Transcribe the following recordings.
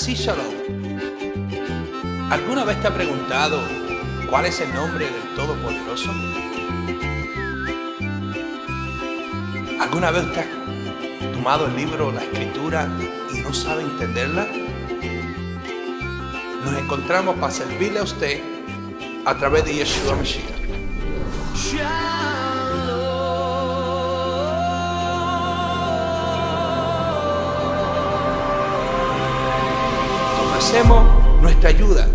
Así Shalom. ¿Alguna vez te ha preguntado cuál es el nombre del Todopoderoso? ¿Alguna vez te has tomado el libro, la escritura y no sabe entenderla? Nos encontramos para servirle a usted a través de Yeshua Mashiach. Hacemos nuestra ayuda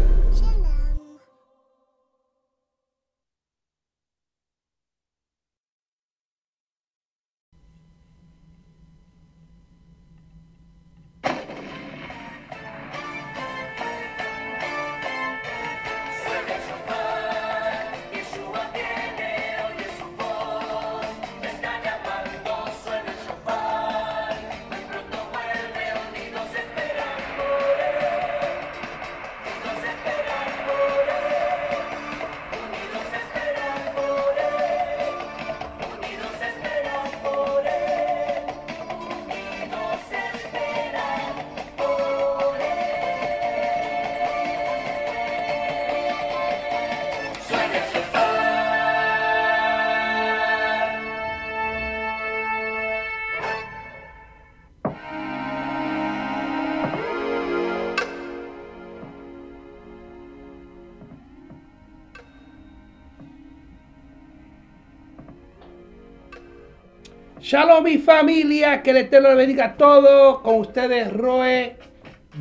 Shalom mi familia, que el Eterno le bendiga a todos. Con ustedes Roe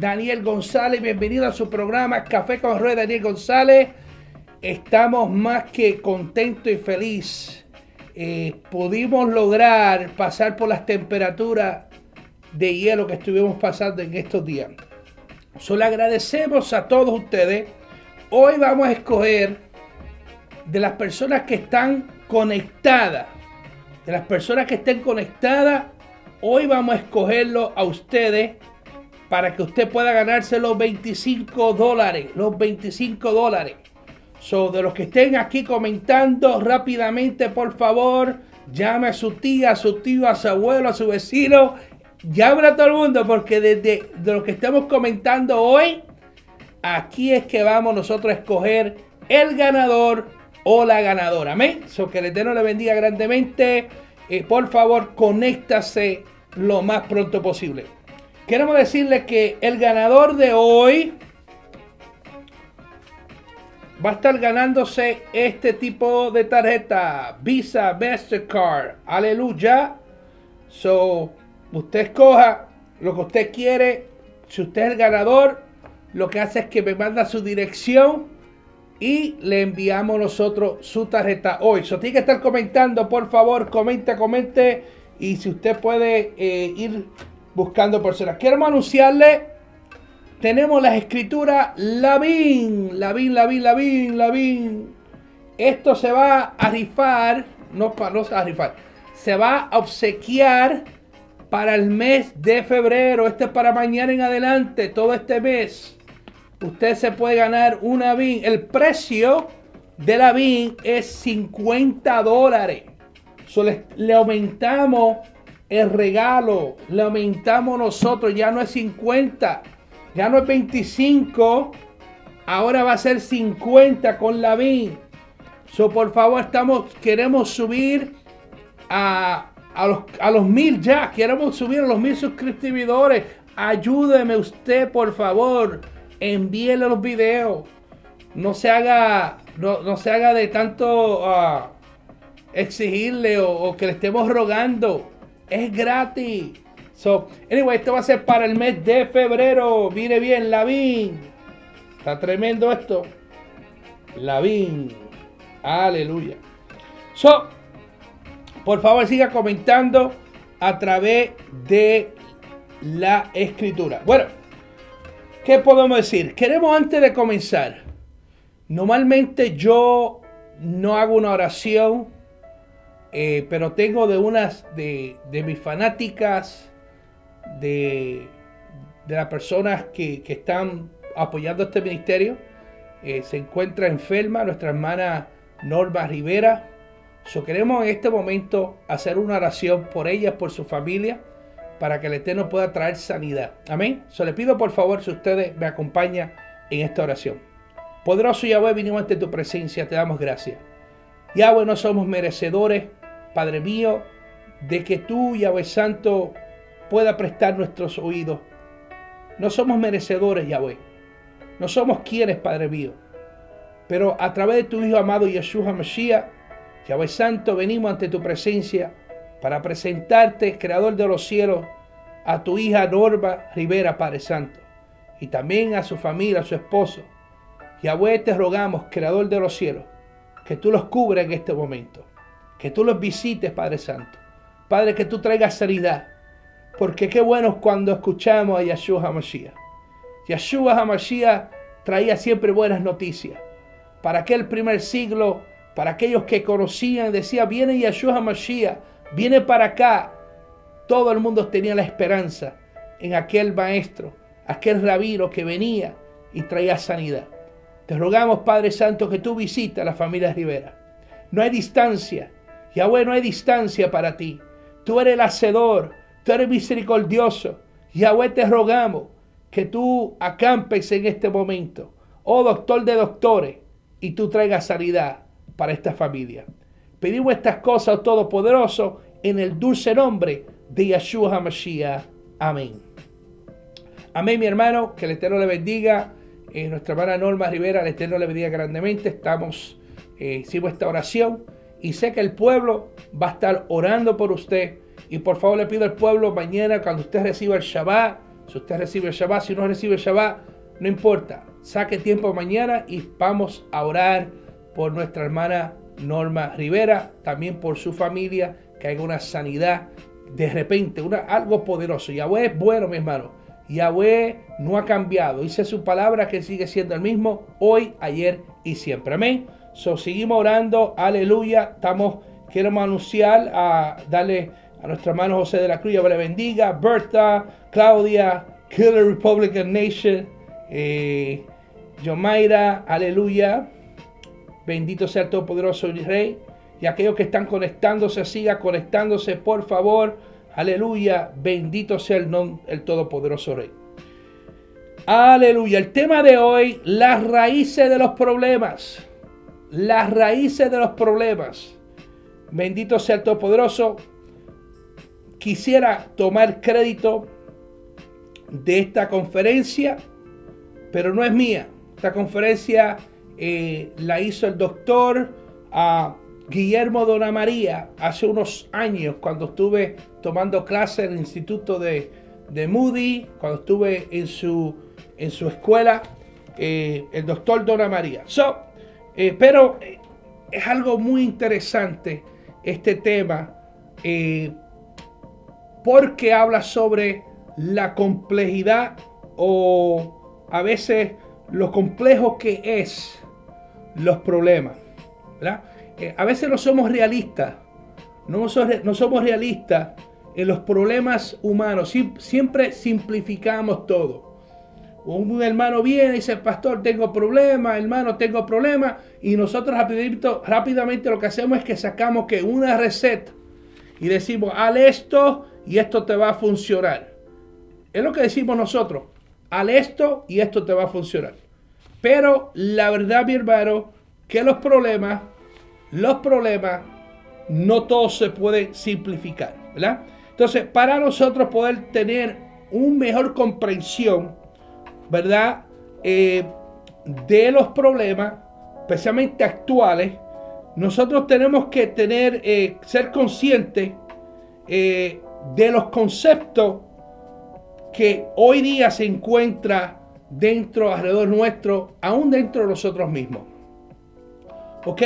Daniel González. Bienvenido a su programa Café con Roe Daniel González. Estamos más que contentos y felices. Eh, pudimos lograr pasar por las temperaturas de hielo que estuvimos pasando en estos días. Solo agradecemos a todos ustedes. Hoy vamos a escoger de las personas que están conectadas de las personas que estén conectadas, hoy vamos a escogerlo a ustedes para que usted pueda ganarse los 25 dólares. Los 25 dólares. So, de los que estén aquí comentando rápidamente, por favor, llame a su tía, a su tío, a su abuelo, a su vecino. Llame a todo el mundo porque desde de lo que estamos comentando hoy, aquí es que vamos nosotros a escoger el ganador o la ganadora. Amén. So que el Eterno le bendiga grandemente. Eh, por favor, conéctase lo más pronto posible. Queremos decirle que el ganador de hoy va a estar ganándose este tipo de tarjeta Visa Mastercard. Aleluya. So, usted escoja lo que usted quiere. Si usted es el ganador, lo que hace es que me manda su dirección y le enviamos nosotros su tarjeta hoy. So, tiene que estar comentando, por favor, comente, comente. Y si usted puede eh, ir buscando personas. Quiero anunciarle, tenemos las escrituras Lavín, Lavín, Lavín, Lavín, Lavín. Esto se va a rifar, no, no se va a rifar, se va a obsequiar para el mes de febrero. Este es para mañana en adelante, todo este mes usted se puede ganar una BIN. El precio de la BIN es 50 dólares. le, aumentamos el regalo, le aumentamos nosotros, ya no es 50, ya no es 25, ahora va a ser 50 con la BIN. Por favor, estamos, queremos subir a, los, a los mil ya, queremos subir a los mil suscriptores. Ayúdeme usted, por favor envíele los videos. No se haga, no, se haga de tanto ah, exigirle o, que le estemos rogando. Es gratis. So, anyway, esto va a ser para el mes de febrero. Mire bien, Lavín. Está tremendo esto. Lavín. Aleluya. So, por favor, siga comentando a través de la escritura. Bueno. ¿Qué podemos decir? Queremos antes de comenzar. Normalmente yo no hago una oración, eh, pero tengo de unas de, mis fanáticas, de, las personas que, están apoyando este ministerio. Eh, se encuentra enferma nuestra hermana Norma Rivera. So queremos en este momento hacer una oración por ella, por su familia para que el Eterno pueda traer sanidad. Amén. Se le pido por favor si ustedes me acompañan en esta oración. Poderoso Yahweh, vinimos ante tu presencia, te damos gracias. Yahweh, no somos merecedores, Padre mío, de que tú, Yahweh Santo, pueda prestar nuestros oídos. No somos merecedores, Yahweh. No somos quienes, Padre mío. Pero a través de tu Hijo amado Yeshua Mashiach, Yahweh Santo, venimos ante tu presencia para presentarte, Creador de los cielos, a tu hija Norma Rivera, Padre Santo, y también a su familia, a su esposo. Yahweh, te rogamos, Creador de los cielos, que tú los cubras en este momento, que tú los visites, Padre Santo. Padre, que tú traigas sanidad, porque qué bueno es cuando escuchamos a Yeshua HaMashiach. Yeshua HaMashiach traía siempre buenas noticias. Para aquel primer siglo, para aquellos que conocían, decía, viene Yeshua HaMashiach, viene para acá. Todo el mundo tenía la esperanza en aquel maestro, aquel rabino que venía y traía sanidad. Te rogamos, Padre Santo, que tú visites a la familia Rivera. No hay distancia. Yahweh, no hay distancia para ti. Tú eres el hacedor, tú eres misericordioso. Yahweh, te rogamos que tú acampes en este momento. Oh doctor de doctores, y tú traigas sanidad para esta familia. Pedimos estas cosas, Todopoderoso, en el dulce nombre de Yeshua HaMashiach. Amén. Amén, mi hermano. Que el Eterno le bendiga. Eh, nuestra hermana Norma Rivera, el Eterno le bendiga grandemente. Estamos, eh, hicimos esta oración y sé que el pueblo va a estar orando por usted. Y por favor le pido al pueblo mañana cuando usted reciba el Shabbat, si usted recibe el Shabbat, si no recibe el Shabbat, no importa. Saque tiempo mañana y vamos a orar por nuestra hermana Norma Rivera, también por su familia, que haya una sanidad de repente, una, algo poderoso. Yahweh es bueno, mi hermano. Yahweh no ha cambiado. Dice su palabra que sigue siendo el mismo hoy, ayer y siempre. Amén. So, seguimos orando. Aleluya. Estamos, queremos anunciar, a darle a nuestra hermano José de la Cruz, le bendiga. Berta, Claudia, Killer Republican Nation, eh, Yomaira, aleluya. Bendito sea el Todopoderoso y Rey. Y aquellos que están conectándose, siga conectándose, por favor. Aleluya. Bendito sea el, el Todopoderoso Rey. Aleluya. El tema de hoy, las raíces de los problemas. Las raíces de los problemas. Bendito sea el Todopoderoso. Quisiera tomar crédito de esta conferencia, pero no es mía. Esta conferencia eh, la hizo el doctor a Guillermo Dona María hace unos años cuando estuve tomando clase en el instituto de, Moody, cuando estuve en su, en su escuela, eh, el doctor Dona María. So, eh, pero es algo muy interesante este tema porque habla sobre la complejidad o a veces lo complejo que es los problemas. Eh, a veces no somos realistas, no, no somos realistas en los problemas humanos, siempre simplificamos todo. Un hermano viene y dice, pastor, tengo problemas, hermano, tengo problemas, y nosotros rapidito, rápidamente lo que hacemos es que sacamos que una receta y decimos, haz esto y esto te va a funcionar. Es lo que decimos nosotros. Al esto y esto te va a funcionar. Pero la verdad, mi hermano, que los problemas, los problemas, no todos se pueden simplificar, ¿verdad? Entonces, para nosotros poder tener una mejor comprensión, ¿verdad? Eh, de los problemas, especialmente actuales, nosotros tenemos que tener, eh, ser conscientes eh, de los conceptos que hoy día se encuentra dentro, alrededor nuestro, aún dentro de nosotros mismos. ¿Ok?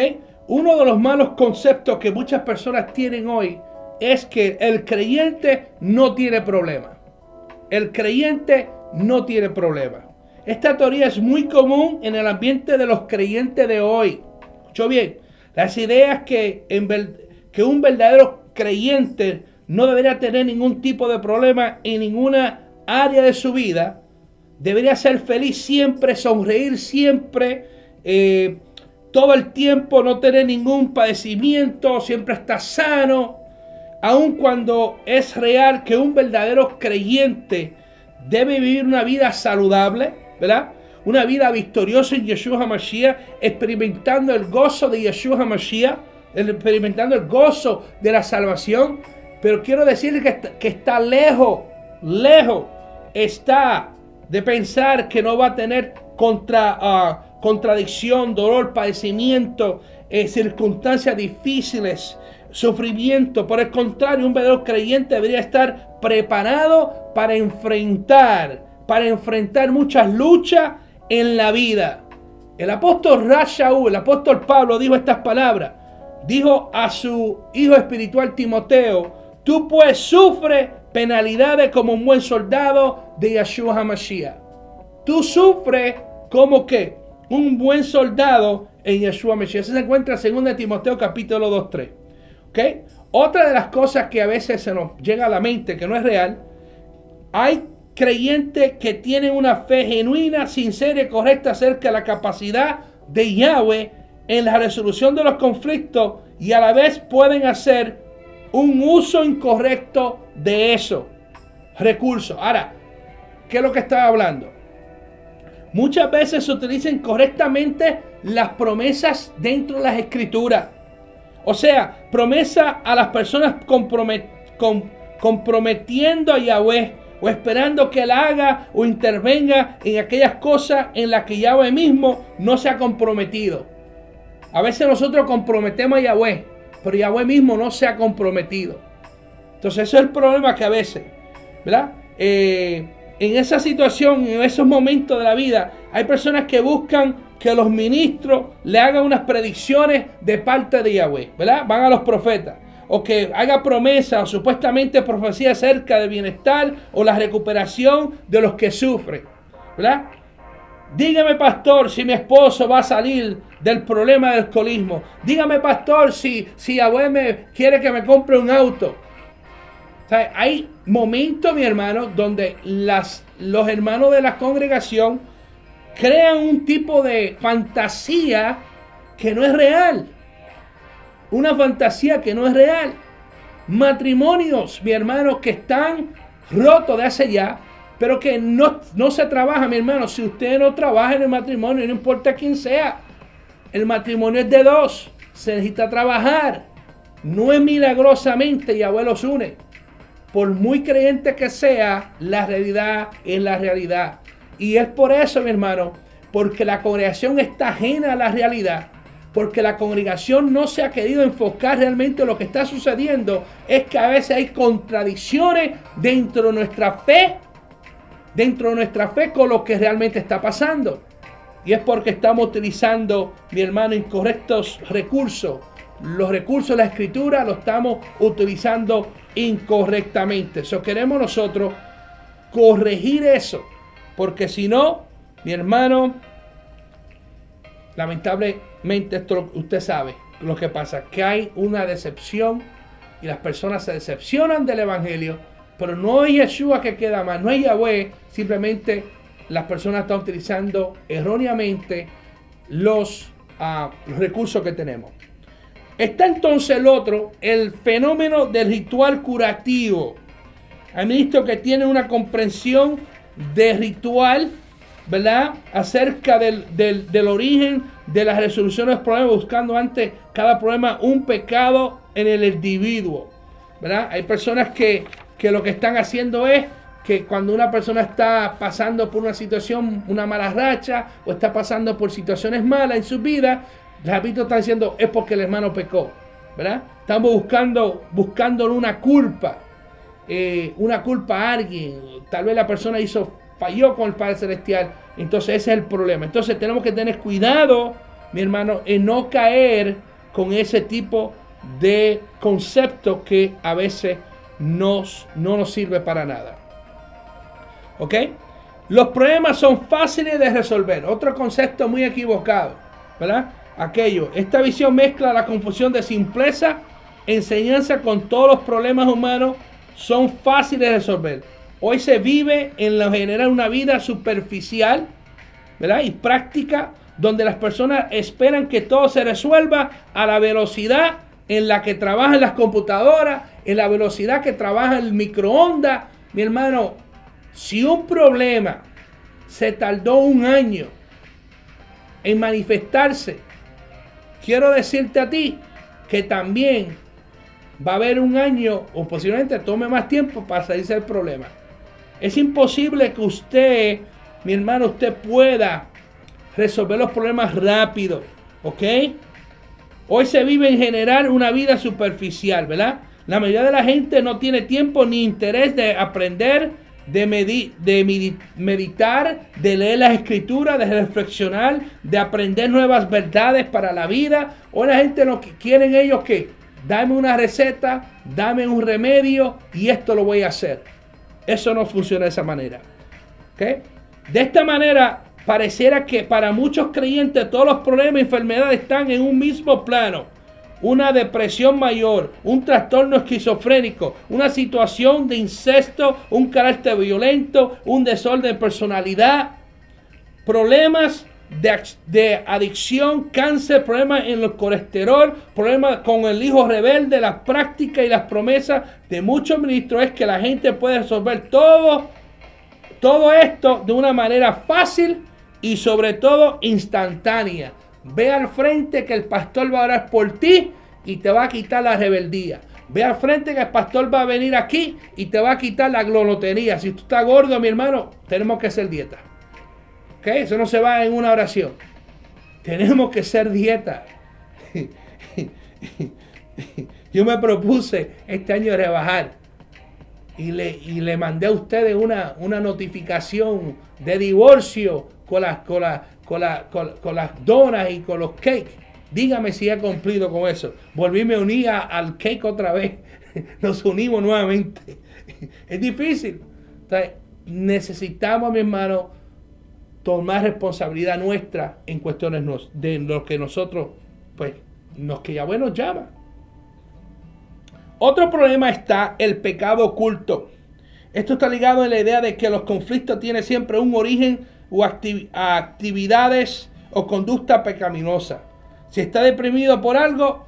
Uno de los malos conceptos que muchas personas tienen hoy es que el creyente no tiene problema. El creyente no tiene problema. Esta teoría es muy común en el ambiente de los creyentes de hoy. Escucho bien, las ideas que, un verdadero creyente no debería tener ningún tipo de problema en ninguna área de su vida, debería ser feliz siempre, sonreír siempre, eh, todo el tiempo, no tener ningún padecimiento, siempre está sano. aun cuando es real que un verdadero creyente debe vivir una vida saludable, ¿verdad? Una vida victoriosa en Yeshua HaMashiach, experimentando el gozo de Yeshua HaMashiach, experimentando el gozo de la salvación. Pero quiero decirle que está, lejos, lejos está de pensar que no va a tener contra, uh, contradicción, dolor, padecimiento, eh, circunstancias difíciles, sufrimiento. Por el contrario, un verdadero creyente debería estar preparado para enfrentar, para enfrentar muchas luchas en la vida. El apóstol Rashaú, el apóstol Pablo dijo estas palabras. Dijo a su hijo espiritual Timoteo, tú pues sufre penalidades como un buen soldado de Yeshua HaMashiach. Tú sufres como que un buen soldado en Yeshua HaMashiach. se encuentra en 2 Timoteo capítulo 2, 3. Otra de las cosas que a veces se nos llega a la mente que no es real, hay creyentes que tienen una fe genuina, sincera y correcta acerca de la capacidad de Yahweh en la resolución de los conflictos y a la vez pueden hacer un uso incorrecto de eso recursos. Ahora, ¿qué es lo que estaba hablando? Muchas veces se utilizan correctamente las promesas dentro de las escrituras. O sea, promesa a las personas comprometiendo a Yahweh o esperando que Él haga o intervenga en aquellas cosas en las que Yahweh mismo no se ha comprometido. A veces nosotros comprometemos a Yahweh, pero Yahweh mismo no se ha comprometido. Entonces, eso es el problema que a veces, ¿verdad? Eh, en esa situación, en esos momentos de la vida, hay personas que buscan que los ministros le hagan unas predicciones de parte de Yahweh, ¿verdad? Van a los profetas. O que haga promesa o supuestamente profecía acerca del bienestar o la recuperación de los que sufren, ¿verdad? Dígame, pastor, si mi esposo va a salir del problema del alcoholismo. Dígame, pastor, si, si Yahweh me quiere que me compre un auto. hay momentos, mi hermano, donde las, los hermanos de la congregación crean un tipo de fantasía que no es real. Una fantasía que no es real. Matrimonios, mi hermano, que están rotos de hace ya, pero que no, no se trabaja, mi hermano. Si usted no trabaja en el matrimonio, no importa quién sea, el matrimonio es de dos. Se necesita trabajar. No es milagrosamente y abuelos une. Por muy creyente que sea, la realidad es la realidad. Y es por eso, mi hermano, porque la congregación está ajena a la realidad, porque la congregación no se ha querido enfocar realmente en lo que está sucediendo, es que a veces hay contradicciones dentro de nuestra fe, dentro de nuestra fe con lo que realmente está pasando. Y es porque estamos utilizando, mi hermano, incorrectos recursos. Los recursos de la escritura los estamos utilizando incorrectamente. Eso queremos nosotros corregir eso porque si no, mi hermano, lamentablemente esto usted sabe lo que pasa, que hay una decepción y las personas se decepcionan del Evangelio, pero no es Yeshua que queda más, no es Yahweh, simplemente las personas están utilizando erróneamente los, ah, los recursos que tenemos. Está entonces el otro, el fenómeno del ritual curativo. Hay ministros que tienen una comprensión de ritual, ¿verdad? Acerca del, del, origen de la resolución de problemas, buscando ante cada problema un pecado en el individuo, ¿verdad? Hay personas que, que lo que están haciendo es que cuando una persona está pasando por una situación, una mala racha, o está pasando por situaciones malas en su vida, hábitos están diciendo es porque el hermano pecó, ¿verdad? Estamos buscando, buscando una culpa, eh, una culpa a alguien, tal vez la persona hizo, falló con el Padre Celestial, entonces ese es el problema. Entonces tenemos que tener cuidado, mi hermano, en no caer con ese tipo de concepto que a veces nos, no nos sirve para nada. ¿Ok? Los problemas son fáciles de resolver. Otro concepto muy equivocado, ¿verdad? Aquello, esta visión mezcla la confusión de simpleza, enseñanza con todos los problemas humanos son fáciles de resolver. Hoy se vive en lo general una vida superficial, ¿verdad? Y práctica, donde las personas esperan que todo se resuelva a la velocidad en la que trabajan las computadoras, en la velocidad que trabaja el microondas, mi hermano, si un problema se tardó un año en manifestarse, quiero decirte a ti que también va a haber un año o posiblemente tome más tiempo para salirse del problema. Es imposible que usted, mi hermano, usted pueda resolver los problemas rápido, ¿ok? Hoy se vive en general una vida superficial, ¿verdad? La mayoría de la gente no tiene tiempo ni interés de aprender, de, de meditar, de leer las escrituras, de reflexionar, de aprender nuevas verdades para la vida. Hoy la gente lo que quieren ellos que dame una receta, dame un remedio y esto lo voy a hacer. Eso no funciona de esa manera. De esta manera, pareciera que para muchos creyentes todos los problemas y enfermedades están en un mismo plano. Una depresión mayor, un trastorno esquizofrénico, una situación de incesto, un carácter violento, un desorden de personalidad, problemas de, adicción, cáncer, problemas en el colesterol, problemas con el hijo rebelde, las prácticas y las promesas de muchos ministros es que la gente puede resolver todo, todo esto de una manera fácil y sobre todo instantánea. Ve al frente que el pastor va a orar por ti y te va a quitar la rebeldía. Ve al frente que el pastor va a venir aquí y te va a quitar la glonotería. Si tú estás gordo, mi hermano, tenemos que hacer dieta. Eso no se va en una oración. Tenemos que ser dieta. Yo me propuse este año rebajar y le, y le mandé a ustedes una, una notificación de divorcio con las, con, con, las donas y con los cakes. Dígame si he cumplido con eso. Volví, me uní al cake otra vez. Nos unimos nuevamente. Es difícil. necesitamos, mi hermano, tomar responsabilidad nuestra en cuestiones de lo que nosotros, pues, nos que ya nos llama. Otro problema está el pecado oculto. Esto está ligado a la idea de que los conflictos tienen siempre un origen o actividades o conducta pecaminosa. Si está deprimido por algo,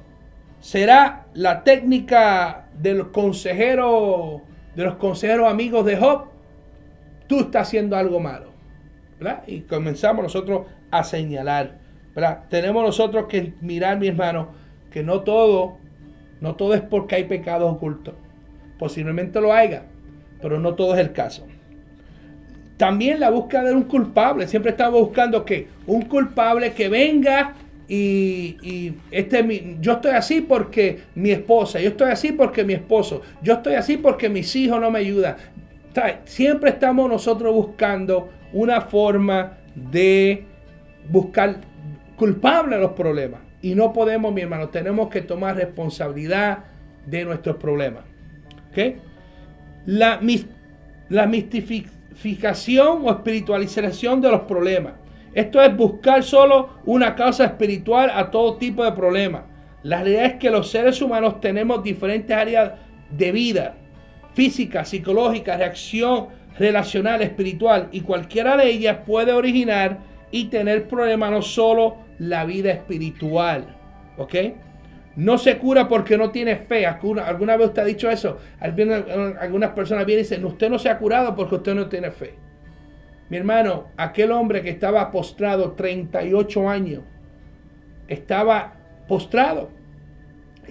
será la técnica del consejero, de los consejeros amigos de Job. Tú estás haciendo algo malo. Y comenzamos nosotros a señalar, Tenemos nosotros que mirar, mi hermano, que no todo, no todo es porque hay pecados ocultos. Posiblemente lo haya, pero no todo es el caso. También la búsqueda de un culpable. Siempre estamos buscando que un culpable que venga y, este yo estoy así porque mi esposa, yo estoy así porque mi esposo, yo estoy así porque mis hijos no me ayudan. Siempre estamos nosotros buscando una forma de buscar culpable a los problemas. Y no podemos, mi hermano, tenemos que tomar responsabilidad de nuestros problemas. La, la mistificación o espiritualización de los problemas. Esto es buscar solo una causa espiritual a todo tipo de problemas. La realidad es que los seres humanos tenemos diferentes áreas de vida, física, psicológica, reacción relacional, espiritual y cualquiera de ellas puede originar y tener problemas no solo la vida espiritual. ¿Ok? No se cura porque no tiene fe. ¿Alguna, vez usted ha dicho eso? Algunas personas vienen y dicen, usted no se ha curado porque usted no tiene fe. Mi hermano, aquel hombre que estaba postrado 38 años, estaba postrado.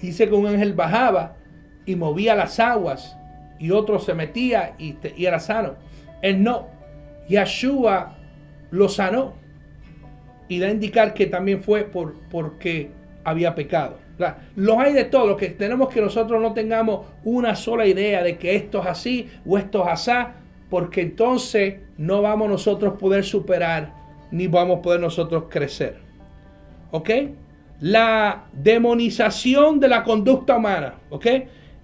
Dice que un ángel bajaba y movía las aguas y otro se metía y, era sano. Él no. Yeshua lo sanó. Y da a indicar que también fue por, porque había pecado. Los hay de todo. Lo que tenemos que nosotros no tengamos una sola idea de que esto es así o esto es así, porque entonces no vamos nosotros a poder superar ni vamos a poder nosotros crecer. ¿Ok? La demonización de la conducta humana. ¿Ok?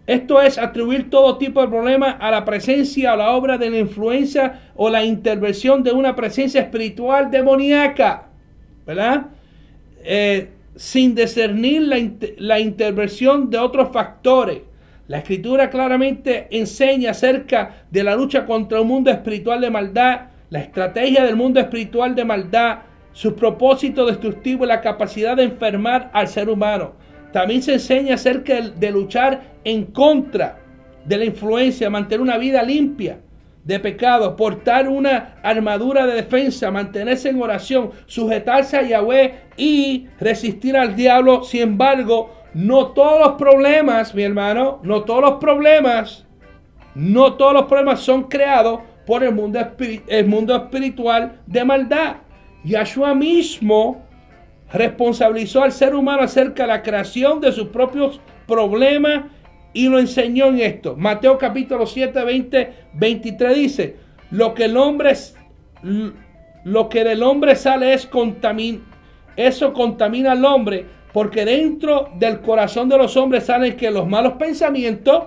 Esto es atribuir todo tipo de problemas a la presencia o la obra de la influencia o la intervención de una presencia espiritual demoníaca, ¿verdad? Eh, sin discernir la, la intervención de otros factores. La escritura claramente enseña acerca de la lucha contra un mundo espiritual de maldad, la estrategia del mundo espiritual de maldad, su propósito destructivo y la capacidad de enfermar al ser humano. También se enseña acerca de luchar en contra de la influencia, mantener una vida limpia de pecado, portar una armadura de defensa, mantenerse en oración, sujetarse a Yahweh y resistir al diablo. Sin embargo, no todos los problemas, mi hermano, no todos los problemas, no todos los problemas son creados por el mundo, el mundo espiritual de maldad. Yahshua mismo responsabilizó al ser humano acerca de la creación de sus propios problemas y lo enseñó en esto. Mateo capítulo 7, 20, 23 dice, lo que el hombre lo que del hombre sale es contamin eso contamina al hombre, porque dentro del corazón de los hombres salen que los malos pensamientos,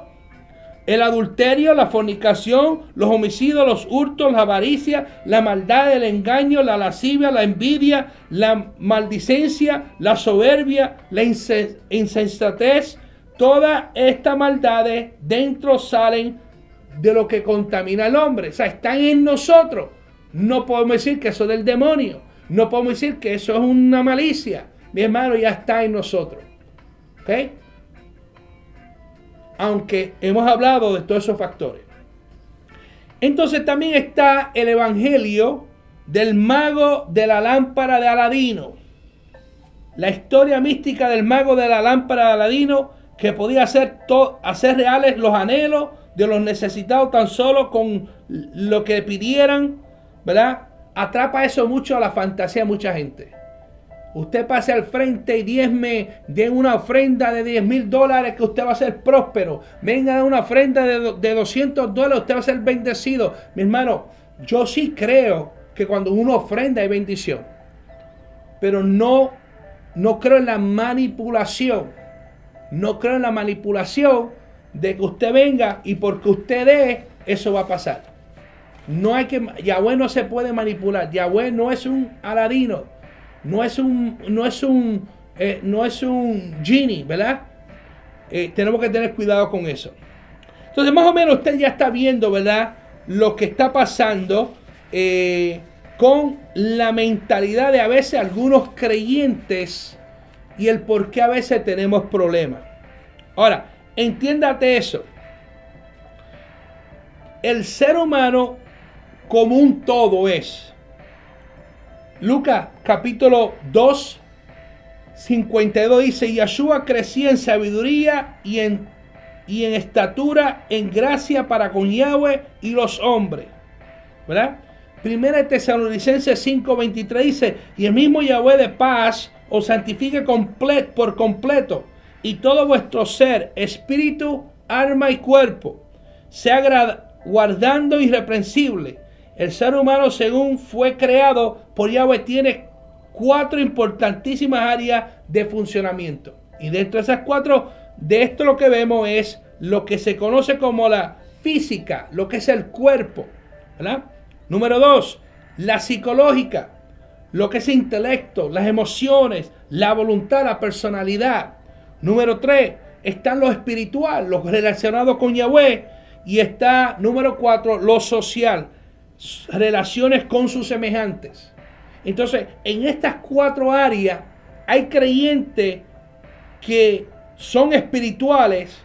el adulterio, la fornicación, los homicidios, los hurtos, la avaricia, la maldad, el engaño, la lascivia, la envidia, la maldicencia, la soberbia, la insensatez, Todas estas maldades dentro salen de lo que contamina al hombre. O sea, están en nosotros. No podemos decir que eso es del demonio. No podemos decir que eso es una malicia. Mi hermano ya está en nosotros. ¿Ok? Aunque hemos hablado de todos esos factores. Entonces también está el evangelio del mago de la lámpara de Aladino. La historia mística del mago de la lámpara de Aladino que podía hacer, hacer reales los anhelos de los necesitados tan solo con lo que pidieran, ¿verdad? Atrapa eso mucho a la fantasía de mucha gente. Usted pase al frente y diezme de una ofrenda de 10 mil dólares que usted va a ser próspero. Venga de una ofrenda de, de 200 dólares, usted va a ser bendecido. Mi hermano, yo sí creo que cuando uno ofrenda hay bendición. Pero no, no creo en la manipulación no creo en la manipulación de que usted venga y porque usted dé, eso va a pasar. No hay que, Yahweh no se puede manipular. Yahweh no es un aladino. No es un, no es un, eh, no es un genie, ¿verdad? Eh, tenemos que tener cuidado con eso. Entonces, más o menos usted ya está viendo, ¿verdad? Lo que está pasando eh, con la mentalidad de a veces algunos creyentes y el por qué a veces tenemos problemas. Ahora, entiéndate eso. El ser humano como un todo es. Lucas capítulo 2, 52 dice, Yahshua crecía en sabiduría y en, y en estatura, en gracia para con Yahweh y los hombres. ¿Verdad? Primera Tesalonicenses 5:23 dice, y el mismo Yahweh de paz os santifique por completo y todo vuestro ser, espíritu, alma y cuerpo, sea guardando irreprensible. El ser humano según fue creado por Yahweh tiene cuatro importantísimas áreas de funcionamiento. Y dentro de esas cuatro, de esto lo que vemos es lo que se conoce como la física, lo que es el cuerpo. Número dos, la psicológica lo que es intelecto, las emociones, la voluntad, la personalidad. Número tres, está lo espiritual, lo relacionado con Yahweh. Y está, número cuatro, lo social, relaciones con sus semejantes. Entonces, en estas cuatro áreas hay creyentes que son espirituales,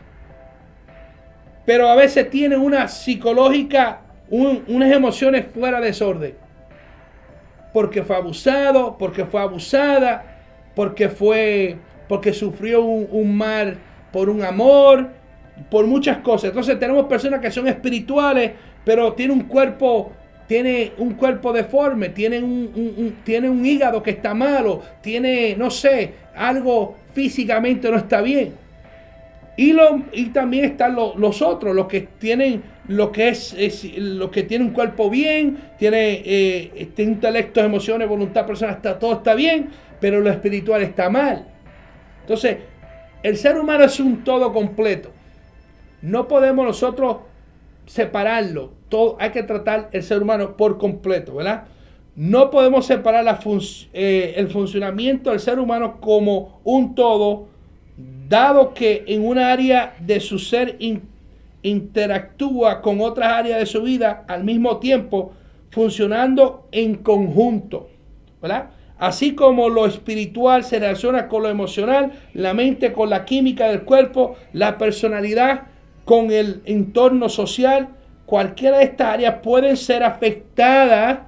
pero a veces tienen una psicológica, unas emociones fuera de desorden porque fue abusado, porque fue abusada, porque fue, porque sufrió un, mal por un amor, por muchas cosas. Entonces tenemos personas que son espirituales, pero tienen un cuerpo, tiene un cuerpo deforme, tienen un, tiene un hígado que está malo, tiene, no sé, algo físicamente no está bien. Y, lo, y también están los otros, los que tienen lo que es, lo que tiene un cuerpo bien, tiene, eh, intelecto, emociones, voluntad, persona, está, todo está bien, pero lo espiritual está mal. Entonces, el ser humano es un todo completo. No podemos nosotros separarlo. Todo, hay que tratar el ser humano por completo, ¿verdad? No podemos separar la eh, el funcionamiento del ser humano como un todo, dado que en un área de su ser interactúa con otras áreas de su vida al mismo tiempo, funcionando en conjunto. ¿verdad? Así como lo espiritual se relaciona con lo emocional, la mente con la química del cuerpo, la personalidad con el entorno social, cualquiera de estas áreas pueden ser afectadas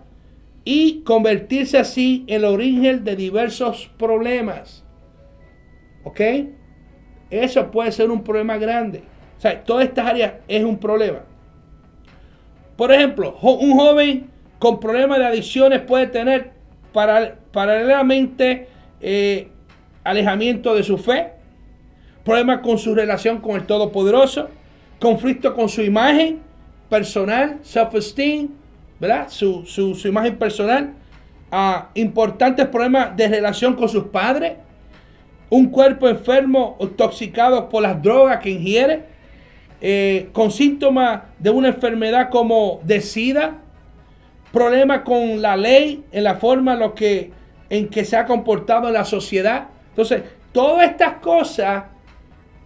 y convertirse así en el origen de diversos problemas. Eso puede ser un problema grande. O sea, todas estas áreas es un problema. Por ejemplo, un joven con problemas de adicciones puede tener paralelamente eh, alejamiento de su fe, problemas con su relación con el Todopoderoso, conflicto con su imagen personal, self-esteem, ¿verdad? Su, imagen personal, importantes problemas de relación con sus padres, un cuerpo enfermo, intoxicado por las drogas que ingiere, eh, con síntomas de una enfermedad como de SIDA, problemas con la ley, en la forma en, que, en que se ha comportado en la sociedad. Entonces, todas estas cosas,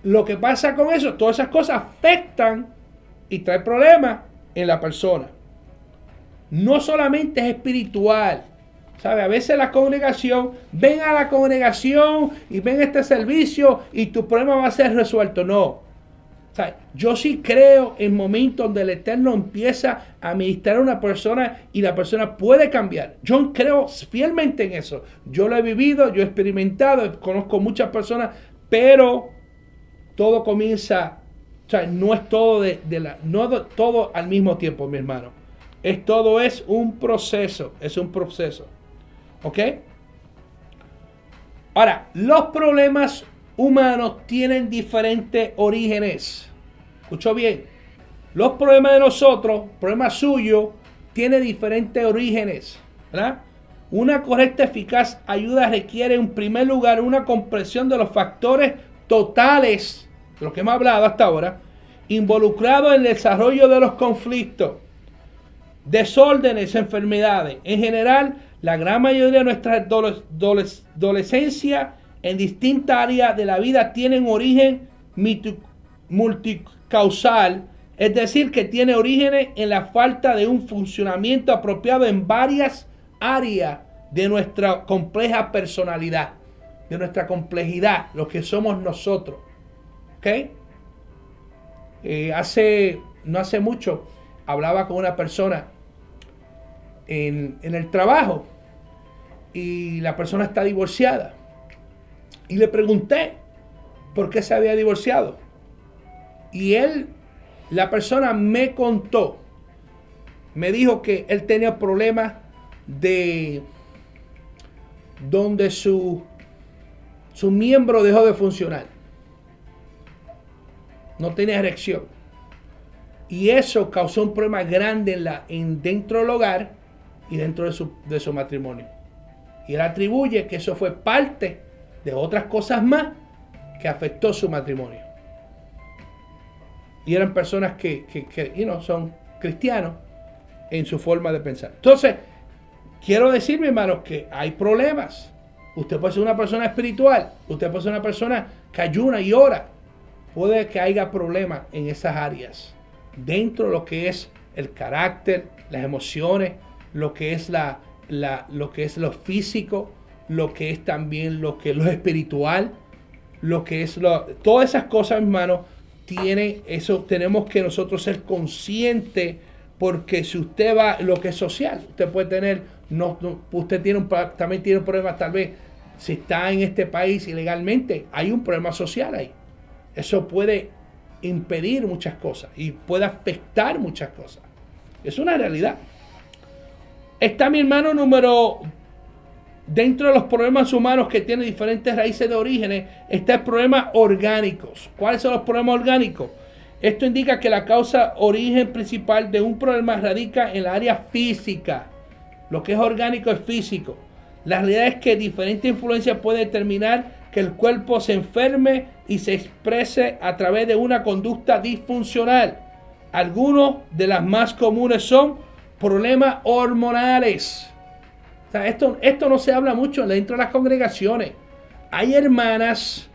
lo que pasa con eso, todas esas cosas afectan y traen problemas en la persona. No solamente es espiritual, ¿Sabe? A veces la congregación, ven a la congregación y ven este servicio y tu problema va a ser resuelto. No. Yo sí creo en momentos donde el Eterno empieza a ministrar a una persona y la persona puede cambiar. Yo creo fielmente en eso. Yo lo he vivido, yo he experimentado, conozco muchas personas, pero todo comienza, o sea, no es todo de, la, no todo al mismo tiempo, mi hermano. Es todo es un proceso, es un proceso. ¿Ok? Ahora, los problemas humanos tienen diferentes orígenes. Escuchó bien. Los problemas de nosotros, problemas suyos, tienen diferentes orígenes. Una correcta eficaz ayuda requiere en primer lugar una comprensión de los factores totales, de lo que hemos hablado hasta ahora, involucrados en el desarrollo de los conflictos, desórdenes, enfermedades. En general, la gran mayoría de nuestra adolescencia en distintas áreas de la vida tienen origen multicausal, es decir, que tiene orígenes en la falta de un funcionamiento apropiado en varias áreas de nuestra compleja personalidad, de nuestra complejidad, lo que somos nosotros. ¿Ok? Eh, hace, no hace mucho, hablaba con una persona en, en el trabajo y la persona está divorciada. Y le pregunté por qué se había divorciado. Y él, la persona me contó, me dijo que él tenía problemas de donde su, su miembro dejó de funcionar. No tenía erección. Y eso causó un problema grande en la, en, dentro del hogar y dentro de su, de su matrimonio. Y él atribuye que eso fue parte de otras cosas más que afectó su matrimonio. Y eran personas que, que, son cristianos en su forma de pensar. Entonces, quiero decir, mi hermanos, que hay problemas. Usted puede ser una persona espiritual, usted puede ser una persona que ayuna y ora. Puede que haya problemas en esas áreas. Dentro de lo que es el carácter, las emociones, lo que es la, lo que es lo físico, lo que es también lo que es lo espiritual, lo que es lo, todas esas cosas, hermano, tiene eso, tenemos que nosotros ser conscientes, porque si usted va, lo que es social, usted puede tener, no, usted tiene un, también tiene un problema, tal vez, si está en este país ilegalmente, hay un problema social ahí. Eso puede impedir muchas cosas y puede afectar muchas cosas. Es una realidad. Está mi hermano número Dentro de los problemas humanos que tienen diferentes raíces de orígenes, está el problema orgánicos. ¿Cuáles son los problemas orgánicos? Esto indica que la causa origen principal de un problema radica en la área física. Lo que es orgánico es físico. La realidad es que diferentes influencias pueden determinar que el cuerpo se enferme y se exprese a través de una conducta disfuncional. Algunos de las más comunes son problemas hormonales esto, esto no se habla mucho dentro de las congregaciones. Hay hermanas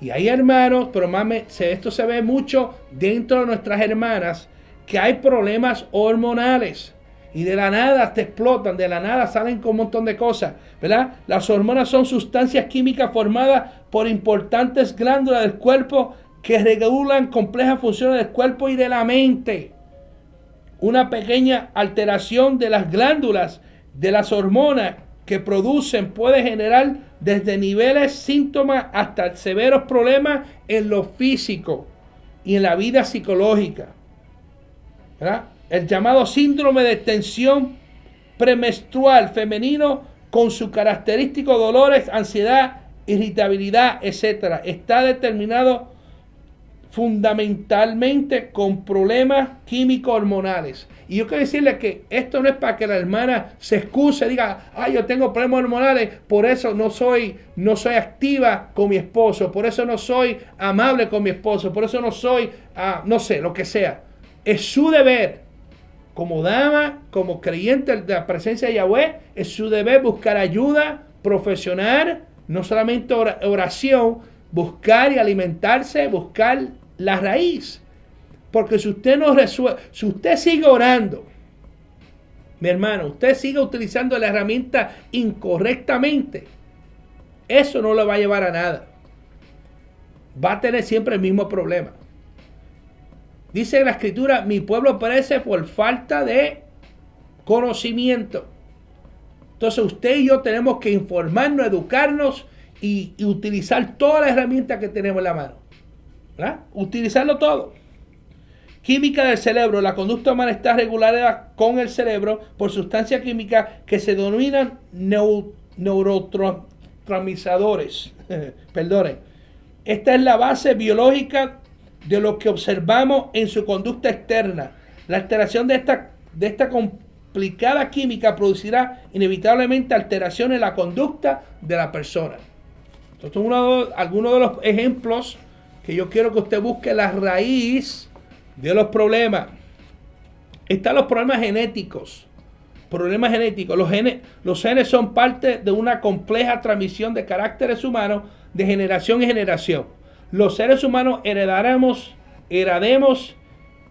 y hay hermanos, pero más esto se ve mucho dentro de nuestras hermanas, que hay problemas hormonales. y de la nada te explotan, de la nada salen con un montón de cosas, ¿verdad? Las hormonas son sustancias químicas formadas por importantes glándulas del cuerpo que regulan complejas funciones del cuerpo y de la mente. Una pequeña alteración de las glándulas de las hormonas que producen puede generar desde niveles síntomas hasta severos problemas en lo físico y en la vida psicológica. ¿verdad? el llamado síndrome de tensión premenstrual femenino con sus característicos dolores, ansiedad, irritabilidad, etc. Está determinado fundamentalmente con problemas químicos hormonales. Y yo quiero decirle que esto no es para que la hermana se excuse, diga, ay, yo tengo problemas hormonales, por eso no soy, no soy activa con mi esposo, por eso no soy amable con mi esposo, por eso no soy, ah, no sé, lo que sea. Es su deber como dama, como creyente de la presencia de Yahweh, es su deber buscar ayuda profesional, no solamente oración, buscar y alimentarse, buscar la raíz. Porque si usted no resuelve, si usted sigue orando, mi hermano, usted sigue utilizando la herramienta incorrectamente, eso no le va a llevar a nada. Va a tener siempre el mismo problema. Dice la escritura, mi pueblo perece por falta de conocimiento. Entonces usted y yo tenemos que informarnos, educarnos y, utilizar todas las herramientas que tenemos en la mano. Utilizarlo todo. Química del cerebro. La conducta humana está regulada con el cerebro por sustancias químicas que se denominan neurotransmisores. Perdonen. Esta es la base biológica de lo que observamos en su conducta externa. La alteración de esta, de esta complicada química producirá inevitablemente alteraciones en la conducta de la persona. Estos son algunos de los ejemplos que yo quiero que usted busque la raíz de los problemas. Están los problemas genéticos. Problemas genéticos. Los genes, los genes son parte de una compleja transmisión de caracteres humanos de generación en generación los seres humanos heredaremos, heredemos,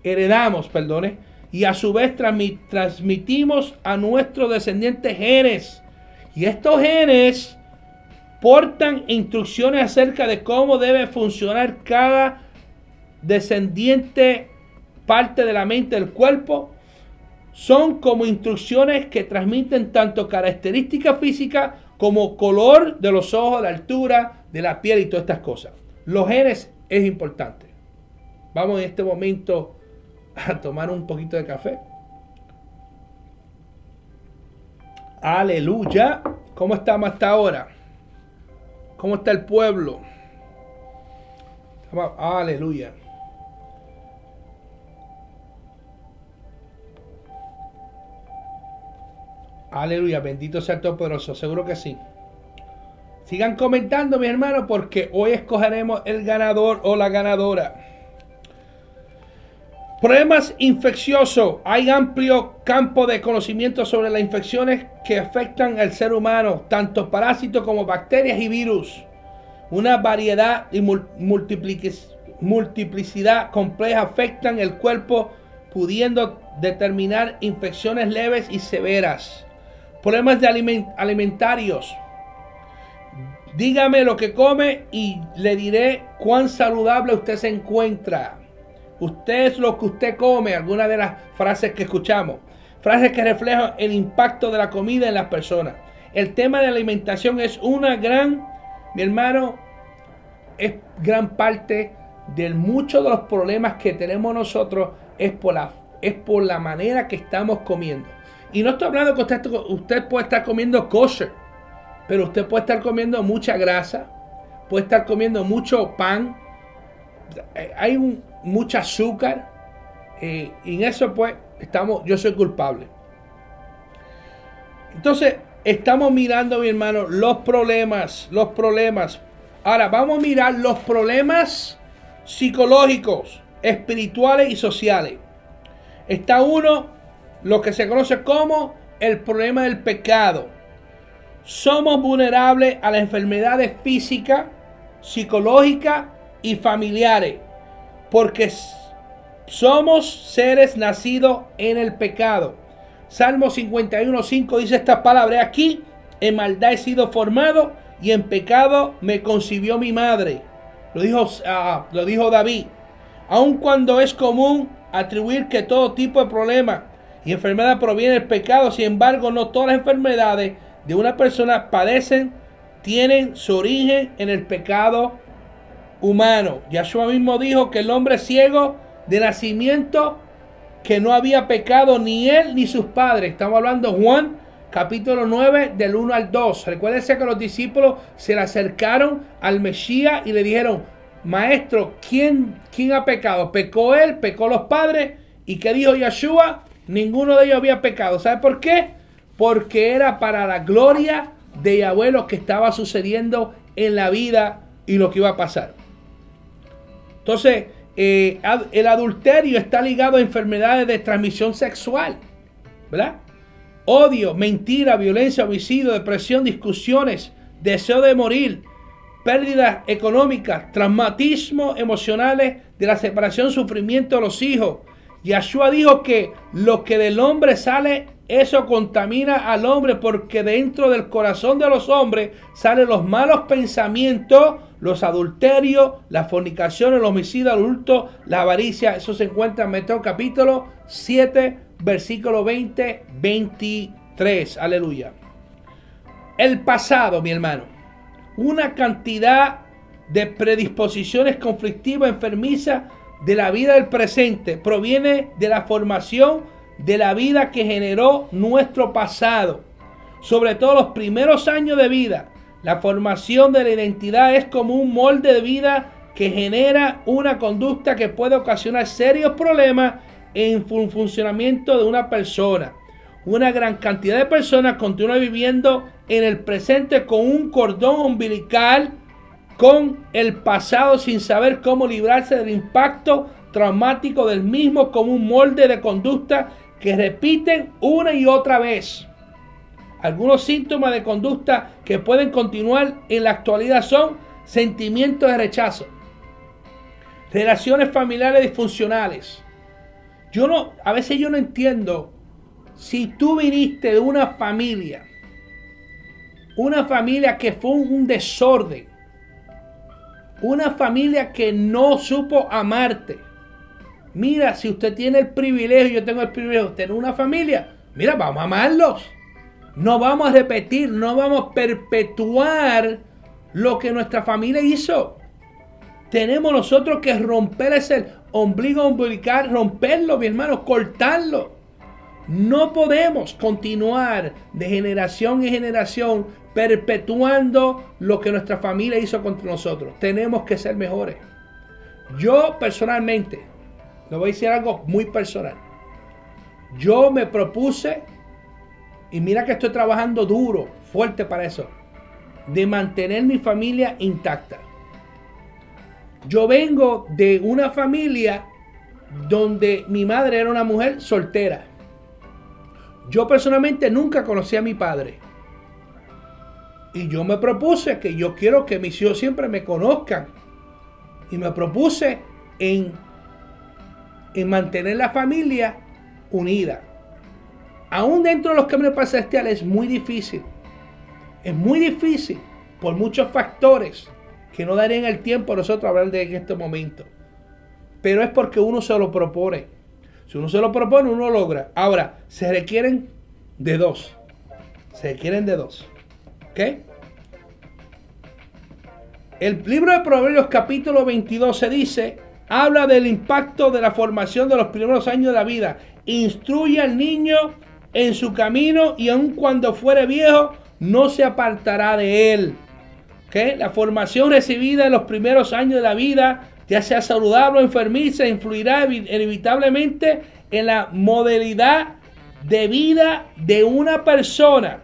heredamos, perdone, y a su vez transmitimos a nuestros descendientes genes. Y estos genes portan instrucciones acerca de cómo debe funcionar cada descendiente parte de la mente del cuerpo. Son como instrucciones que transmiten tanto características físicas como color de los ojos, la altura de la piel y todas estas cosas. Los genes es importante. Vamos en este momento a tomar un poquito de café. Aleluya. ¿Cómo estamos hasta ahora? ¿Cómo está el pueblo? Aleluya. Aleluya, bendito sea el Todopoderoso, seguro que sí. Sigan comentando, mi hermano, porque hoy escogeremos el ganador o la ganadora. Problemas infecciosos. Hay amplio campo de conocimiento sobre las infecciones que afectan al ser humano, tanto parásitos como bacterias y virus. Una variedad y multiplicidad compleja afectan el cuerpo, pudiendo determinar infecciones leves y severas. Problemas de alimentarios Dígame lo que come y le diré cuán saludable usted se encuentra. Usted es lo que usted come, algunas de las frases que escuchamos. Frases que reflejan el impacto de la comida en las personas. El tema de la alimentación es una gran, mi hermano, es gran parte de muchos de los problemas que tenemos nosotros es por la, es por la manera que estamos comiendo. Y no estoy hablando que usted, usted puede estar comiendo kosher pero usted puede estar comiendo mucha grasa, puede estar comiendo mucho pan, hay un, mucho azúcar, eh, y en eso pues estamos, yo soy culpable. Entonces, estamos mirando, mi hermano, los problemas, los problemas. Ahora, vamos a mirar los problemas psicológicos, espirituales y sociales. Está uno, lo que se conoce como el problema del pecado somos vulnerables a las enfermedades físicas, psicológicas y familiares, porque somos seres nacidos en el pecado. Salmo 51.5 dice estas palabras. Aquí en maldad he sido formado y en pecado me concibió mi madre. Lo dijo, ah, lo dijo David. Aun cuando es común atribuir que todo tipo de problemas y enfermedad proviene del pecado, sin embargo, no todas las enfermedades de una persona padecen, tienen su origen en el pecado humano. Yahshua mismo dijo que el hombre ciego de nacimiento, que no había pecado ni él ni sus padres. Estamos hablando Juan capítulo 9 del 1 al 2. Recuérdense que los discípulos se le acercaron al Mesías y le dijeron, maestro, ¿quién, quién ha pecado? ¿Pecó él? ¿Pecó los padres? ¿Y qué dijo Yahshua? Ninguno de ellos había pecado. ¿Sabe por qué? Porque era para la gloria de Yahweh que estaba sucediendo en la vida y lo que iba a pasar. Entonces, eh, el adulterio está ligado a enfermedades de transmisión sexual, ¿verdad? Odio, mentira, violencia, homicidio, depresión, discusiones, deseo de morir, pérdidas económicas, traumatismo emocionales de la separación, sufrimiento de los hijos. Yahshua dijo que lo que del hombre sale, eso contamina al hombre porque dentro del corazón de los hombres salen los malos pensamientos, los adulterios, la fornicación, el homicidio adulto, la avaricia. Eso se encuentra en Mateo capítulo 7, versículo 20, 23. Aleluya. El pasado, mi hermano una cantidad de predisposiciones conflictivas, enfermizas de la vida del presente. Proviene de la formación de la vida que generó nuestro pasado. Sobre todo los primeros años de vida. La formación de la identidad es como un molde de vida que genera una conducta que puede ocasionar serios problemas en el funcionamiento de una persona. Una gran cantidad de personas continúa viviendo en el presente con un cordón umbilical con el pasado sin saber cómo librarse del impacto traumático del mismo como un molde de conducta que repiten una y otra vez. Algunos síntomas de conducta que pueden continuar en la actualidad son sentimientos de rechazo, relaciones familiares disfuncionales. Yo no, a veces yo no entiendo si tú viniste de una familia una familia que fue un desorden. Una familia que no supo amarte. Mira, si usted tiene el privilegio, yo tengo el privilegio de tener una familia, mira, vamos a amarlos. No vamos a repetir, no vamos a perpetuar lo que nuestra familia hizo. Tenemos nosotros que romper ese ombligo umbilical, romperlo, mi hermano, cortarlo. No podemos continuar de generación en generación perpetuando lo que nuestra familia hizo contra nosotros. Tenemos que ser mejores. Yo personalmente, le voy a decir algo muy personal. Yo me propuse, y mira que estoy trabajando duro, fuerte para eso, de mantener mi familia intacta. Yo vengo de una familia donde mi madre era una mujer soltera. Yo personalmente nunca conocí a mi padre. Y yo me propuse que yo quiero que mis hijos siempre me conozcan. Y me propuse en, en mantener la familia unida. Aún dentro de los caminos celestiales es muy difícil. Es muy difícil por muchos factores que no darían el tiempo a nosotros hablar de en este momento. Pero es porque uno se lo propone. Si uno se lo propone, uno lo logra. Ahora, se requieren de dos. Se requieren de dos. ¿Ok? El libro de Proverbios capítulo 22 se dice, habla del impacto de la formación de los primeros años de la vida. Instruye al niño en su camino y aun cuando fuere viejo, no se apartará de él. ¿Okay? La formación recibida en los primeros años de la vida, ya sea saludable o enfermiza, influirá inevitablemente en la modalidad de vida de una persona.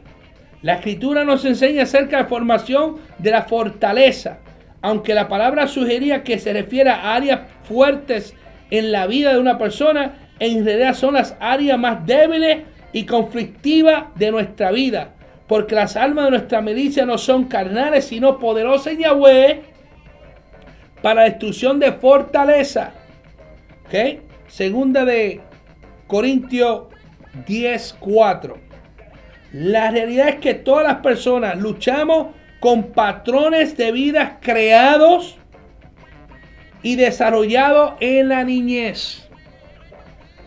La escritura nos enseña acerca de la formación de la fortaleza. Aunque la palabra sugería que se refiere a áreas fuertes en la vida de una persona, en realidad son las áreas más débiles y conflictivas de nuestra vida. Porque las almas de nuestra milicia no son carnales, sino poderosas en Yahweh para destrucción de fortaleza. ¿Ok? Segunda de Corintios 10.4. La realidad es que todas las personas luchamos con patrones de vida creados y desarrollados en la niñez.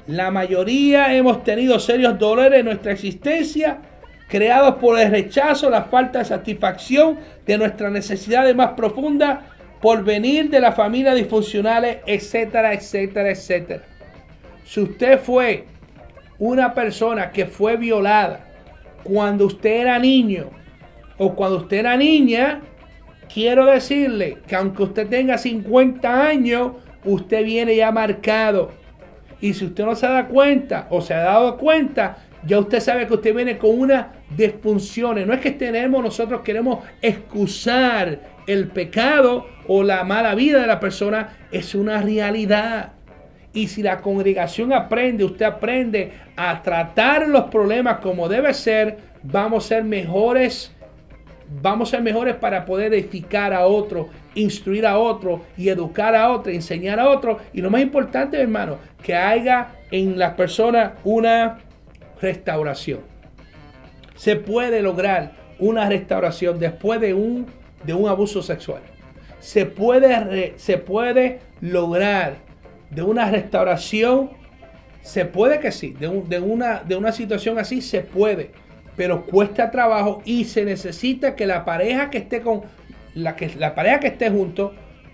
La mayoría hemos tenido serios dolores en nuestra existencia, creados por el rechazo, la falta de satisfacción de nuestras necesidades más profundas por venir de las familias disfuncionales, etcétera, etcétera, etcétera. Si usted fue una persona que fue violada cuando usted era niño o cuando usted era niña, quiero decirle que aunque usted tenga 50 años, usted viene ya marcado. Y si usted no se da cuenta o se ha dado cuenta, ya usted sabe que usted viene con una disfunción. No es que tenemos, nosotros queremos excusar el pecado o la mala vida de la persona es una realidad. Y si la congregación aprende, usted aprende a tratar los problemas como debe ser, vamos a ser mejores. Vamos a ser mejores para poder edificar a otro, instruir a otro y educar a otro, enseñar a otro. Y lo más importante, hermano, que haya en la persona una restauración. Se puede lograr una restauración después de un de un abuso sexual. Se puede, se puede lograr de una restauración, se puede que sí, de, una, de una situación así se puede, pero cuesta trabajo y se necesita que la pareja que esté con la, que, la pareja que esté junto